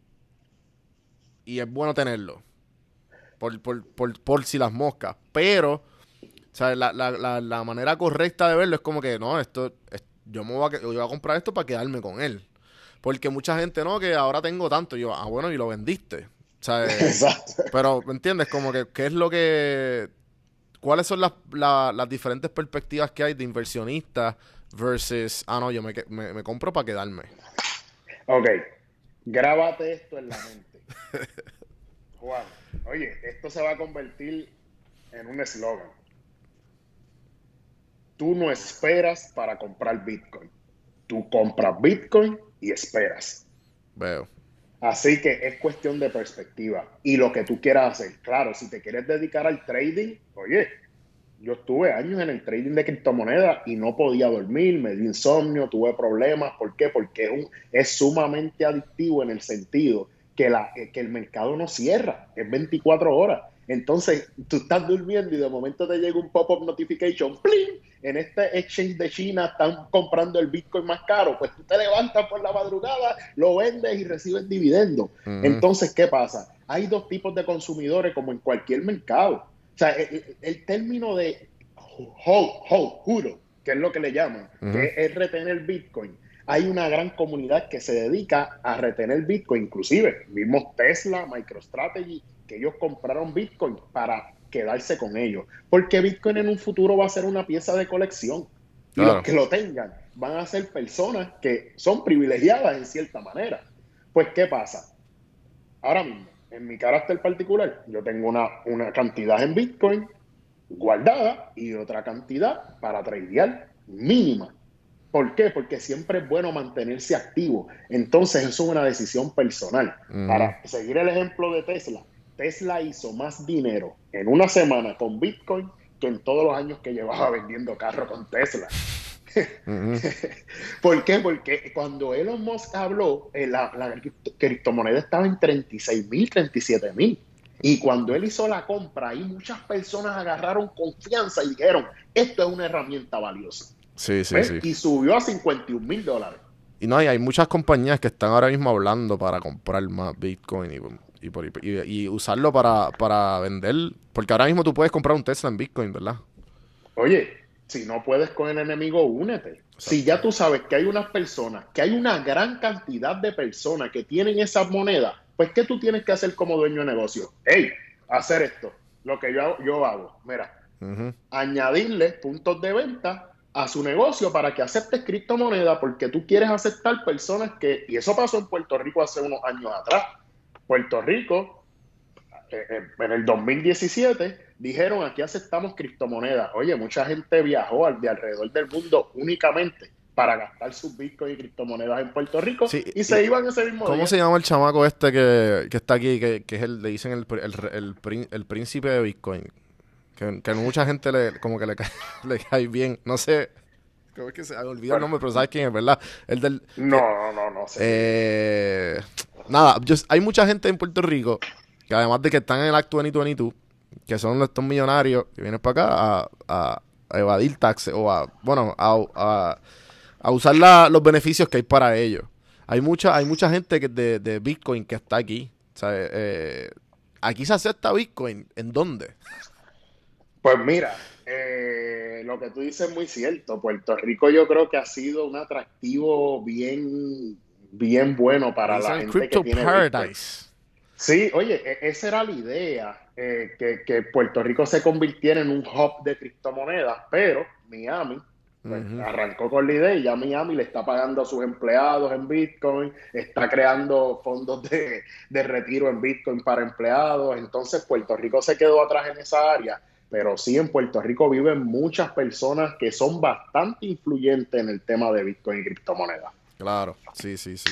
y es bueno tenerlo por, por, por, por si las moscas. Pero, sea, la, la, la, la manera correcta de verlo es como que, no, esto, es- yo me voy a, yo voy a comprar esto para quedarme con él. Porque mucha gente, no, que ahora tengo tanto. Y yo, ah, bueno, y lo vendiste. Sea, eh, Exacto. pero, ¿me entiendes? Como que, ¿qué es lo que... ¿Cuáles son las, la- las diferentes perspectivas que hay de inversionistas versus, ah, no, yo me, me, me compro para quedarme? Ok, grábate esto en la mente. Juan, oye, esto se va a convertir en un eslogan. Tú no esperas para comprar Bitcoin. Tú compras Bitcoin y esperas. Veo. Así que es cuestión de perspectiva y lo que tú quieras hacer. Claro, si te quieres dedicar al trading, oye, yo estuve años en el trading de criptomonedas y no podía dormir, me dio insomnio, tuve problemas. ¿Por qué? Porque es, un- es sumamente adictivo en el sentido que, la, que el mercado no cierra, es 24 horas. Entonces, tú estás durmiendo y de momento te llega un pop-up notification, ¡pling! En este exchange de China están comprando el Bitcoin más caro. Pues tú te levantas por la madrugada, lo vendes y recibes dividendos. Entonces, ¿qué pasa? Hay dos tipos de consumidores como en cualquier mercado. O sea, el, término de hold, hold, juro, que es lo que le llaman, que es retener Bitcoin. Hay una gran comunidad que se dedica a retener Bitcoin, inclusive vimos Tesla, MicroStrategy, que ellos compraron Bitcoin para quedarse con ellos, porque Bitcoin en un futuro va a ser una pieza de colección y Claro. los que lo tengan van a ser personas que son privilegiadas en cierta manera. Pues, ¿qué pasa? Ahora mismo, en mi carácter particular, yo tengo una, una cantidad en Bitcoin guardada y otra cantidad para tradear mínima. ¿Por qué? Porque siempre es bueno mantenerse activo. Entonces, eso es una decisión personal. Para seguir el ejemplo de Tesla, Tesla hizo más dinero en una semana con Bitcoin que en todos los años que llevaba vendiendo carro con Tesla. ¿Por qué? Porque cuando Elon Musk habló, eh, la, la cripto- criptomoneda estaba en 36 mil, 37 mil. Y cuando él hizo la compra, ahí muchas personas agarraron confianza y dijeron, esto es una herramienta valiosa. Sí, sí, ¿Ves? sí. Y subió a 51 mil dólares. Y no, y hay muchas compañías que están ahora mismo hablando para comprar más Bitcoin y, y, por- y- y usarlo para, para vender. Porque ahora mismo tú puedes comprar un Tesla en Bitcoin, ¿verdad? Oye, si no puedes con el enemigo, únete. Si ya tú sabes que hay unas personas, que hay una gran cantidad de personas que tienen esa moneda, pues ¿qué tú tienes que hacer como dueño de negocio? Hey, hacer esto, lo que yo, hago- yo hago. Mira, añadirle puntos de venta a su negocio para que aceptes criptomoneda, porque tú quieres aceptar personas que, y eso pasó en Puerto Rico hace unos años atrás. Puerto Rico, eh, eh, en el 2017, dijeron aquí aceptamos criptomonedas. Oye, mucha gente viajó al, de alrededor del mundo únicamente para gastar sus bitcoins y criptomonedas en Puerto Rico Sí, y se y- iban ese mismo ¿Cómo día. se llama el chamaco este que, que está aquí, que, que es el, le dicen el príncipe de Bitcoin? Que, que mucha gente le, como que le cae, le cae bien. No sé, ¿cómo es que se me olvidó el nombre? Pero sabes quién es, ¿verdad? El del... No, no, no, no sé. Eh, nada, yo- hay mucha gente en Puerto Rico que además de que están en el Act 2022, que son estos millonarios que vienen para acá a, a- a evadir taxes o a, bueno, a, a- a usar la- los beneficios que hay para ellos. Hay mucha, hay mucha gente que de, de Bitcoin que está aquí. O sea, eh, aquí se acepta Bitcoin. ¿En dónde? Pues mira, eh, lo que tú dices es muy cierto. Puerto Rico yo creo que ha sido un atractivo bien, bien bueno para Es la gente Crypto que tiene Bitcoin. Paradise. Sí, oye, e- esa era la idea, eh, que, que Puerto Rico se convirtiera en un hub de criptomonedas, pero Miami pues, arrancó con la idea y ya Miami le está pagando a sus empleados en Bitcoin, está creando fondos de, de retiro en Bitcoin para empleados, entonces Puerto Rico se quedó atrás en esa área, pero sí en Puerto Rico viven muchas personas que son bastante influyentes en el tema de Bitcoin y criptomonedas. Claro, sí, sí, sí.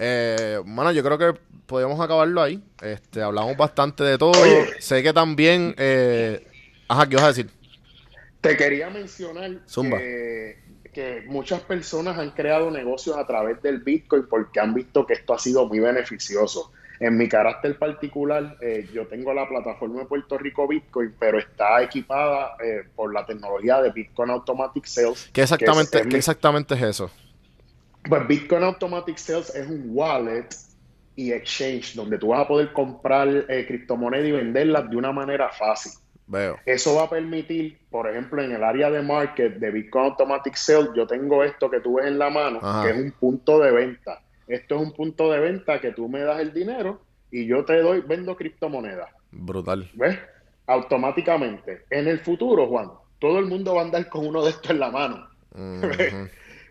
Eh, bueno, yo creo que podemos acabarlo ahí. Este, hablamos bastante de todo. Oye. Sé que también. eh, Ajá, ¿qué vas a decir? Te quería mencionar Zumba. que, que muchas personas han creado negocios a través del Bitcoin porque han visto que esto ha sido muy beneficioso. En mi carácter particular, eh, yo tengo la plataforma de Puerto Rico Bitcoin, pero está equipada eh, por la tecnología de Bitcoin Automatic Sales. ¿Qué exactamente, que es- es qué mi- exactamente es eso? pues Bitcoin Automatic Sales es un wallet y exchange donde tú vas a poder comprar eh, criptomonedas y venderlas de una manera fácil. Veo. Eso va a permitir, por ejemplo, en el área de market de Bitcoin Automatic Sale, yo tengo esto que tú ves en la mano, Ajá. que es un punto de venta. Esto es un punto de venta que tú me das el dinero y yo te doy, vendo criptomonedas. Brutal. ¿Ves? Automáticamente. En el futuro, Juan, todo el mundo va a andar con uno de estos en la mano. Ujú.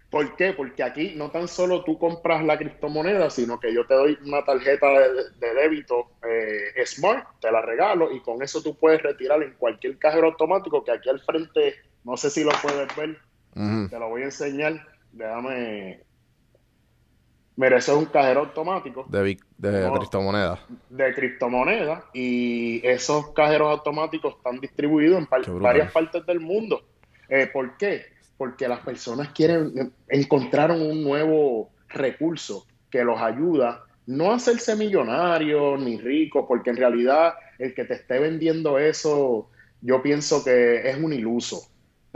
¿Por qué? Porque aquí no tan solo tú compras la criptomoneda, sino que yo te doy una tarjeta de, de débito eh, Smart, te la regalo y con eso tú puedes retirar en cualquier cajero automático que aquí al frente, no sé si lo puedes ver, te lo voy a enseñar. Déjame. Mira, eso es un cajero automático De, de No. criptomonedas. de criptomonedas y esos cajeros automáticos están distribuidos en par- varias partes del mundo. Eh, ¿Por qué? Porque las personas quieren, encontraron un nuevo recurso que los ayuda no a hacerse millonarios ni ricos, porque en realidad el que te esté vendiendo eso, yo pienso que es un iluso.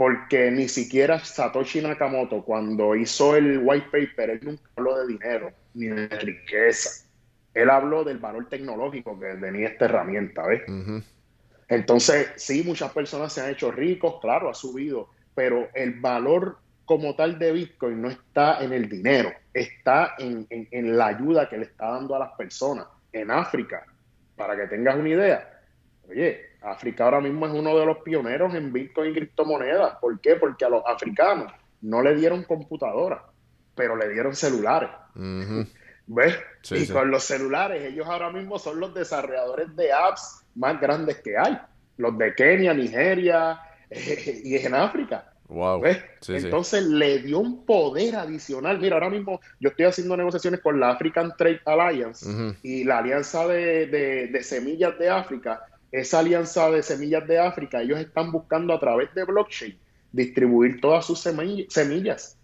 Porque ni siquiera Satoshi Nakamoto, cuando hizo el white paper, él nunca habló de dinero ni de riqueza él habló del valor tecnológico que tenía esta herramienta, ¿ves? Entonces, sí, muchas personas se han hecho ricos, claro, ha subido, pero el valor como tal de Bitcoin no está en el dinero, está en, en- en la ayuda que le está dando a las personas. En África, para que tengas una idea, oye, África ahora mismo es uno de los pioneros en Bitcoin y criptomonedas. ¿Por qué? Porque a los africanos no le dieron computadoras, pero le dieron celulares. ¿Ves? Sí, y sí. con los celulares, ellos ahora mismo son los desarrolladores de apps más grandes que hay. Los de Kenia, Nigeria eh, y en África. Wow. ¿Ves? Sí. Entonces le dio un poder adicional. Mira, ahora mismo yo estoy haciendo negociaciones con la African Trade Alliance y la Alianza de, de- de Semillas de África. Esa alianza de Semillas de África, ellos están buscando a través de blockchain distribuir todas sus semi- semillas.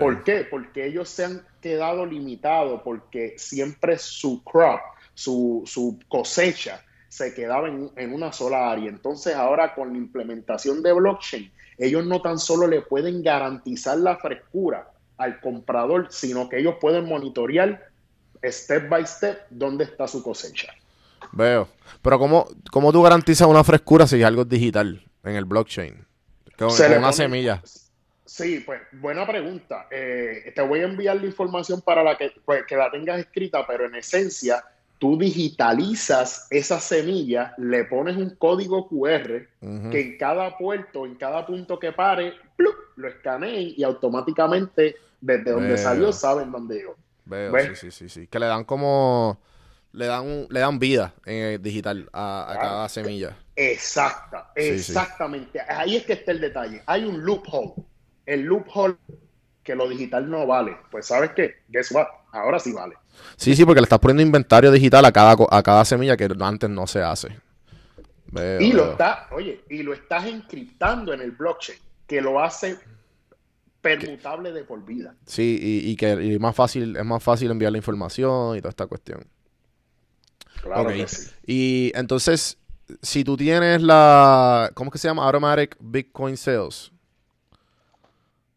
¿Por qué? Porque ellos se han quedado limitados porque siempre su crop, su, su cosecha, se quedaba en, en una sola área. Entonces ahora con la implementación de blockchain, ellos no tan solo le pueden garantizar la frescura al comprador, sino que ellos pueden monitorear step by step dónde está su cosecha. Veo. Pero ¿cómo, ¿cómo tú garantizas una frescura si algo es digital en el blockchain? Con, Se con una pone- semilla. Sí, pues buena pregunta. Eh, te voy a enviar la información para la que, pues, que la tengas escrita, pero en esencia tú digitalizas esa semilla, le pones un código QR que en cada puerto, en cada punto que pare, ¡plup! lo escaneen y automáticamente desde donde Veo. salió saben dónde llegó. Veo, ¿Ves? sí, sí, sí, sí. Que le dan como... Le dan, un- le dan vida en el digital a, a Claro. cada semilla. Exacta, Sí, sí. exactamente. Ahí es que está el detalle. Hay un loophole. El loophole que lo digital no vale. Pues sabes qué, guess what? Ahora sí vale. Sí, sí, porque le estás poniendo inventario digital a cada, a cada semilla que antes no se hace. Veo, Y lo veo. está, oye, y lo estás encriptando en el blockchain, que lo hace permutable de por vida. Sí, y, y que y más fácil, es más fácil enviar la información y toda esta cuestión. Claro Ok. que sí. Y entonces, si tú tienes la, ¿cómo es que se llama? Automatic Bitcoin Sales.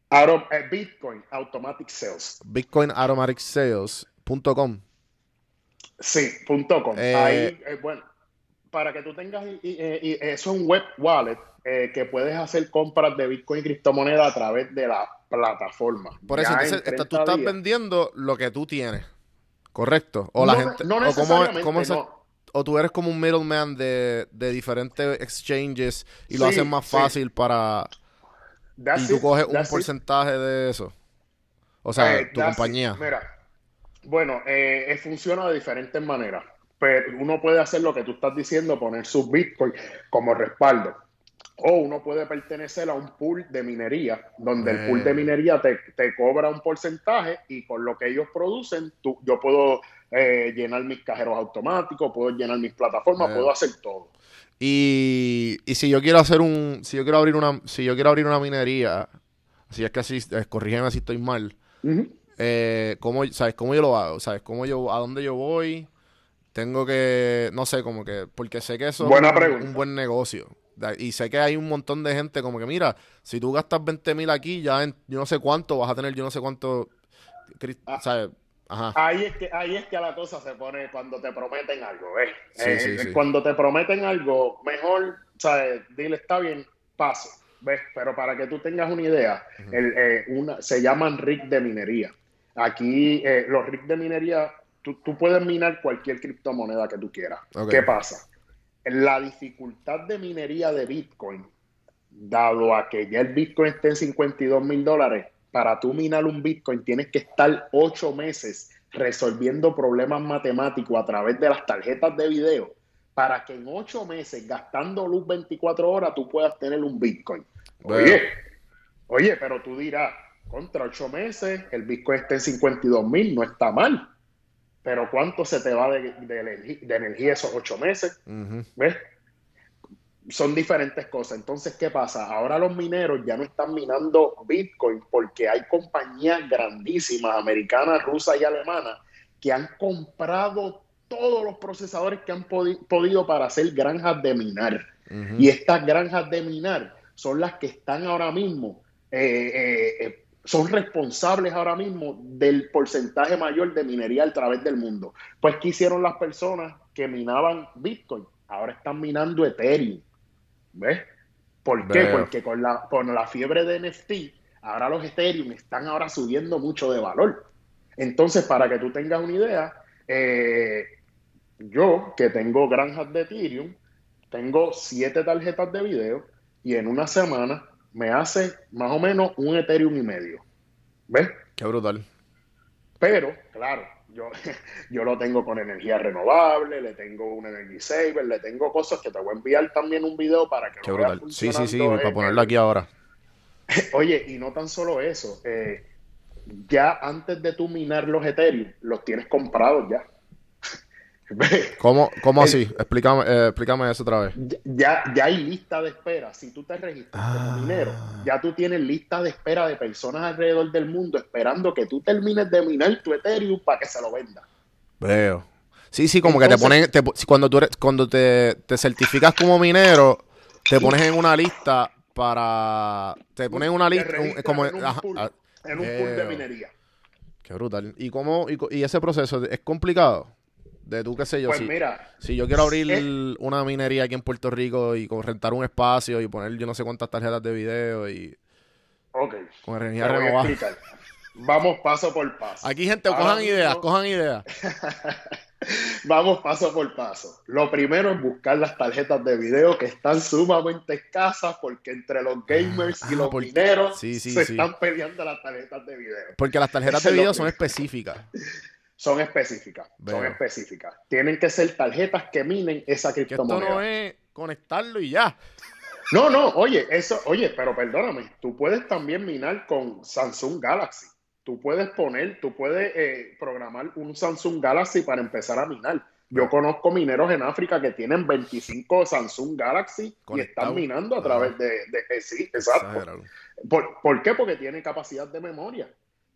Auto- eh, Bitcoin Automatic Sales. BitcoinAutomaticSales.com. Sí, punto com. Eh, Ahí, eh, bueno, para que tú tengas, y, y- y eso es un web wallet que puedes hacer compras de Bitcoin y criptomoneda a través de la plataforma. Por eso, Ya en tú 30 estás días. vendiendo lo que tú tienes, ¿correcto? O la no, gente, no o, cómo, necesariamente, cómo esa- no. o tú eres como un middleman de, de diferentes exchanges y lo Sí, haces más sí. fácil para... That's y tú it, coges un it. porcentaje de eso. O sea, Eh, tu it. compañía. Mira, bueno, eh, funciona de diferentes maneras, pero uno puede hacer lo que tú estás diciendo, poner sus Bitcoin como respaldo. O uno puede pertenecer a un pool de minería, donde el pool de minería te, te cobra un porcentaje y con lo que ellos producen, tú, yo puedo eh, llenar mis cajeros automáticos, puedo llenar mis plataformas, Eh. puedo hacer todo. Y, y si yo quiero hacer un, si yo quiero abrir una, si yo quiero abrir una minería, si es que así, eh, corrígeme si estoy mal, eh, ¿cómo, sabes cómo yo lo hago? ¿Sabes cómo yo, a dónde yo voy? Tengo que, no sé, como que, porque sé que eso es un buen negocio. Y sé que hay un montón de gente como que, mira, si tú gastas 20 mil aquí, ya en yo no sé cuánto vas a tener, yo no sé cuánto, cri- Ah. ¿sabes? Ajá. Ahí es que ahí es que la cosa se pone cuando te prometen algo, Eh, sí, sí. Cuando te prometen algo, mejor, ¿sabes? Dile, está bien, paso, ¿ves? Pero para que tú tengas una idea, el, eh, una, se llaman rig de minería. Aquí, eh, los rigs de minería, tú, tú puedes minar cualquier criptomoneda que tú quieras. ¿Qué pasa? La dificultad de minería de Bitcoin, dado a que ya el Bitcoin esté en 52 mil dólares, para tú minar un Bitcoin tienes que estar ocho meses resolviendo problemas matemáticos a través de las tarjetas de video para que en ocho meses, gastando luz 24 horas, tú puedas tener un Bitcoin. Bueno. Oye, oye, pero tú dirás, contra ocho meses, el Bitcoin está en 52 mil, no está mal. Pero ¿cuánto se te va de, de de energía esos ocho meses? ¿Ves? Son diferentes cosas. Entonces, ¿qué pasa? Ahora los mineros ya no están minando Bitcoin porque hay compañías grandísimas, americanas, rusas y alemanas, que han comprado todos los procesadores que han podi- podido para hacer granjas de minar. Y estas granjas de minar son las que están ahora mismo, eh, eh, eh, son responsables ahora mismo del porcentaje mayor de minería a través del mundo. Pues, ¿qué hicieron las personas que minaban Bitcoin? Ahora están minando Ethereum. ¿Ves? ¿Por qué? Porque con la, con la fiebre de NFT, ahora los Ethereum están ahora subiendo mucho de valor. Entonces, para que tú tengas una idea, eh, yo que tengo granjas de Ethereum, tengo siete tarjetas de video y en una semana me hace más o menos un Ethereum y medio. ¿Ves? Qué brutal. Pero, claro, yo, yo lo tengo con energía renovable, le tengo un Energy Saver, le tengo cosas que te voy a enviar también un video para que Qué lo veas brutal. Sí, sí, sí, para ponerlo aquí ahora. Oye, y no tan solo eso, eh, ya antes de tú minar los Ethereum, los tienes comprados ya. ¿Cómo, cómo El- así? Explícame, eh, explícame eso otra vez. Ya, ya hay lista de espera. Si tú te registras Ah. como minero, ya tú tienes lista de espera de personas alrededor del mundo esperando que tú termines de minar tu Ethereum para que se lo venda. Veo. Sí, sí, como que te ponen, te cuando tú eres, cuando te, te certificas como minero, te pones en una lista para, te pones en una lista, un- como, en un ajá, pool, ah, en un pool de minería. Qué brutal. ¿Y cómo, y, y ese proceso es complicado? De tú, qué sé yo, Pues si, mira, si yo quiero abrir es- una minería aquí en Puerto Rico y con rentar un espacio y poner yo no sé cuántas tarjetas de video y ok, con energía renovable. Vamos paso por paso. Aquí, gente, Ahora cojan mismo- ideas, cojan ideas. Vamos paso por paso. Lo primero es buscar las tarjetas de video que están sumamente escasas porque entre los gamers y Ah, los porque- mineros sí, sí, se sí. están peleando las tarjetas de video. Porque las tarjetas Eso de video son específicas. Son específicas, son específicas. Tienen que ser tarjetas que minen esa Que esto criptomoneda. no es conectarlo y ya. No, no, oye, eso, oye, pero perdóname, tú puedes también minar con Samsung Galaxy. Tú puedes poner, tú puedes eh, programar un Samsung Galaxy para empezar a minar. Yo conozco mineros en África que tienen 25 Samsung Galaxy y están minando a través de, de- eh, sí, exacto. ¿Por, por qué? Porque tiene capacidad de memoria.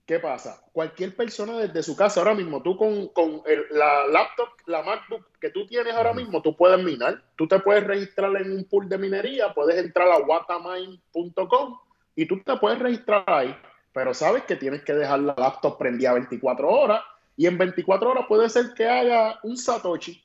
¿Qué pasa? Cualquier persona desde su casa, ahora mismo, tú con, con el- la laptop, la MacBook que tú tienes ahora mismo, tú puedes minar. Tú te puedes registrar en un pool de minería, puedes entrar a watamine.com y tú te puedes registrar ahí. Pero sabes que tienes que dejar la laptop prendida 24 horas y en 24 horas puede ser que haya un Satoshi.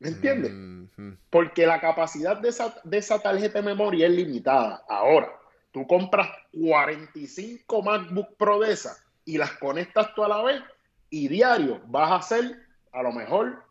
¿Me entiendes? Mm, Hmm. Porque la capacidad de esa, de esa tarjeta de memoria es limitada. Ahora, tú compras 45 MacBook Pro de esas y las conectas tú a la vez y diario vas a hacer a lo mejor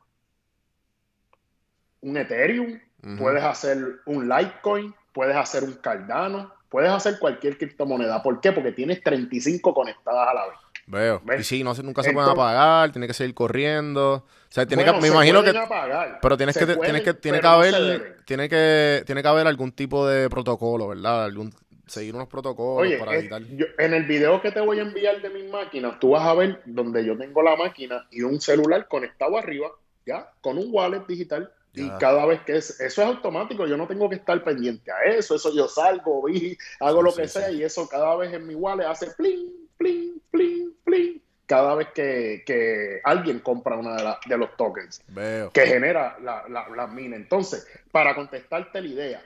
un Ethereum, puedes hacer un Litecoin, puedes hacer un Cardano, puedes hacer cualquier criptomoneda. ¿Por qué? Porque tienes 35 conectadas a la vez. Veo. ¿Ves? Y sí, no, nunca se pueden apagar, tiene que seguir corriendo. O sea, tiene Bueno, que, me se imagino que. apagar, Pero tienes que, pueden, tienes que, tiene que no haber, tiene que, tiene que haber algún tipo de protocolo, ¿verdad? Algún, seguir unos protocolos Oye, para es- evitar. yo- en el video que te voy a enviar de mis máquinas, tú vas a ver donde yo tengo la máquina y un celular conectado arriba, ya, con un wallet digital. Y Ya. cada vez que es, eso es automático, yo no tengo que estar pendiente a eso, eso yo salgo, vi, hago Sí, lo sí, que sí. sea y eso cada vez en mi wallet hace plin, plin, plin, plin, cada vez que, que alguien compra una de, la- de los tokens Veo. que genera la, la, la mina. Entonces, para contestarte la idea,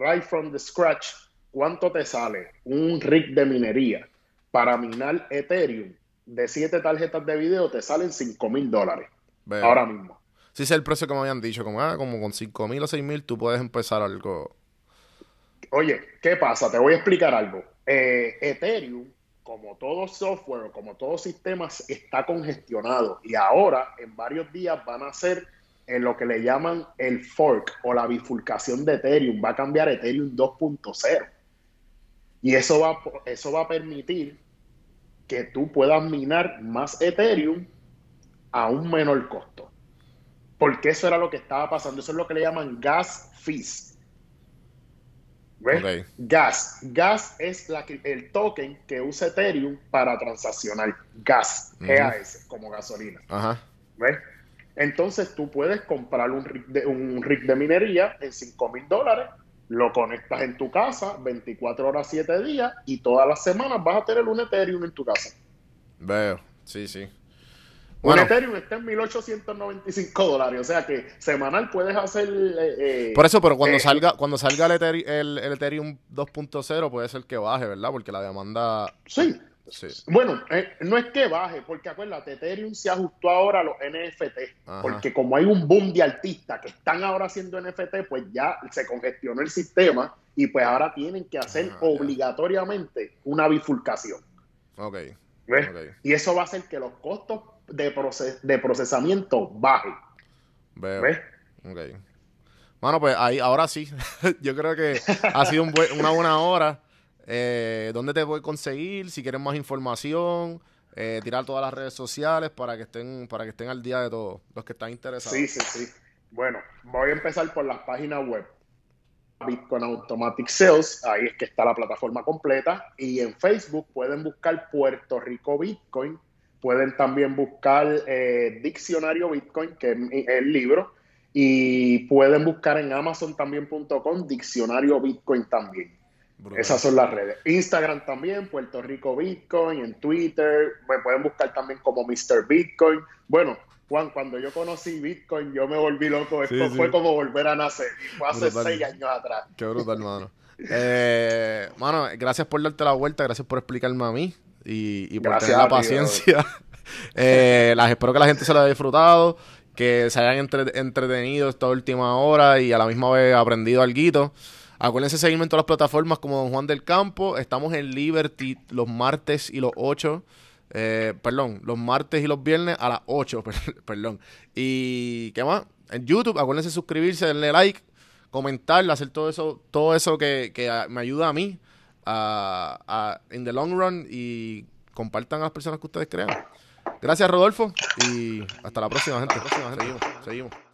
right from the scratch, ¿cuánto te sale un rig de minería para minar Ethereum de siete tarjetas de video? Te salen 5 mil dólares ahora mismo. Sí, ese es el precio que me habían dicho. Como, ah, como con 5 mil o 6 mil tú puedes empezar algo. Oye, ¿qué pasa? Te voy a explicar algo. Eh, Ethereum, como todo software o como todo sistema, está congestionado y ahora en varios días van a hacer en lo que le llaman el fork o la bifurcación de Ethereum. Va a cambiar Ethereum 2.0. Y eso va, a- eso va a permitir que tú puedas minar más Ethereum a un menor costo. Porque eso era lo que estaba pasando. Eso es lo que le llaman gas fees. ¿Ves? Gas. Gas es la que- el token que usa Ethereum para transaccionar. Gas. Ujú. GAS, como gasolina. Ajá. ¿Ves? Entonces tú puedes comprar un rig de, un rig de minería en 5 mil dólares, lo conectas en tu casa 24 horas, 7 días y todas las semanas vas a tener un Ethereum en tu casa. Veo. Sí, sí. Un Bueno, Ethereum está en 1895 dólares, o sea que semanal puedes hacer... eh, eh, por eso, pero cuando eh, salga, cuando salga el, Etheri- el, el Ethereum 2.0 puede ser que baje, ¿verdad? Porque la demanda. Sí, Sí. Bueno, eh, no es que baje, porque acuérdate, Ethereum se ajustó ahora a los NFT, Ajá. porque como hay un boom de artistas que están ahora haciendo NFT, pues ya se congestionó el sistema y pues ahora tienen que hacer Ah, ya. obligatoriamente una bifurcación. Ok. ¿ves? Ok. Y eso va a hacer que los costos de, proces- de procesamiento bajen. Veo. ¿ves? Ok. Bueno, pues ahí, ahora sí. Yo creo que ha sido un buen- una buena hora. Eh, ¿Dónde te a conseguir? Si quieres más información, eh, tirar todas las redes sociales para que estén, para que estén al día de todo, los que están interesados. Sí, sí, sí. Bueno, voy a empezar por las páginas web. Bitcoin Automatic Sales, ahí es que está la plataforma completa. Y en Facebook pueden buscar Puerto Rico Bitcoin. Pueden también buscar eh, Diccionario Bitcoin, que es el libro. Y pueden buscar en Amazon también.com Diccionario Bitcoin también. Brutal. Esas son las redes. Instagram también, Puerto Rico Bitcoin, en Twitter, me pueden buscar también como Mr. Bitcoin. Bueno, Juan, cuando yo conocí Bitcoin, yo me volví loco. Esto Sí, sí. fue como volver a nacer. Fue hace Brutal. seis años atrás. Qué brutal, mano. Eh, mano, gracias por darte la vuelta, gracias por explicarme a mí y, y por Gracias tener la paciencia. Eh, las, espero que la gente se lo haya disfrutado, que se hayan entre- entretenido esta última hora y a la misma vez aprendido algo. Acuérdense de seguirme en todas las plataformas como Don Juan del Campo. Estamos en Liberty los martes y los 8. eh, perdón, los martes y los viernes a las 8. per- perdón. Y ¿qué más? En YouTube, acuérdense de suscribirse, darle like, comentar, hacer todo eso, todo eso que, que a- me ayuda a mí a, a- in the long run y compartan a las personas que ustedes crean. Gracias, Rodolfo, y hasta la próxima, gente. Seguimos, seguimos, seguimos.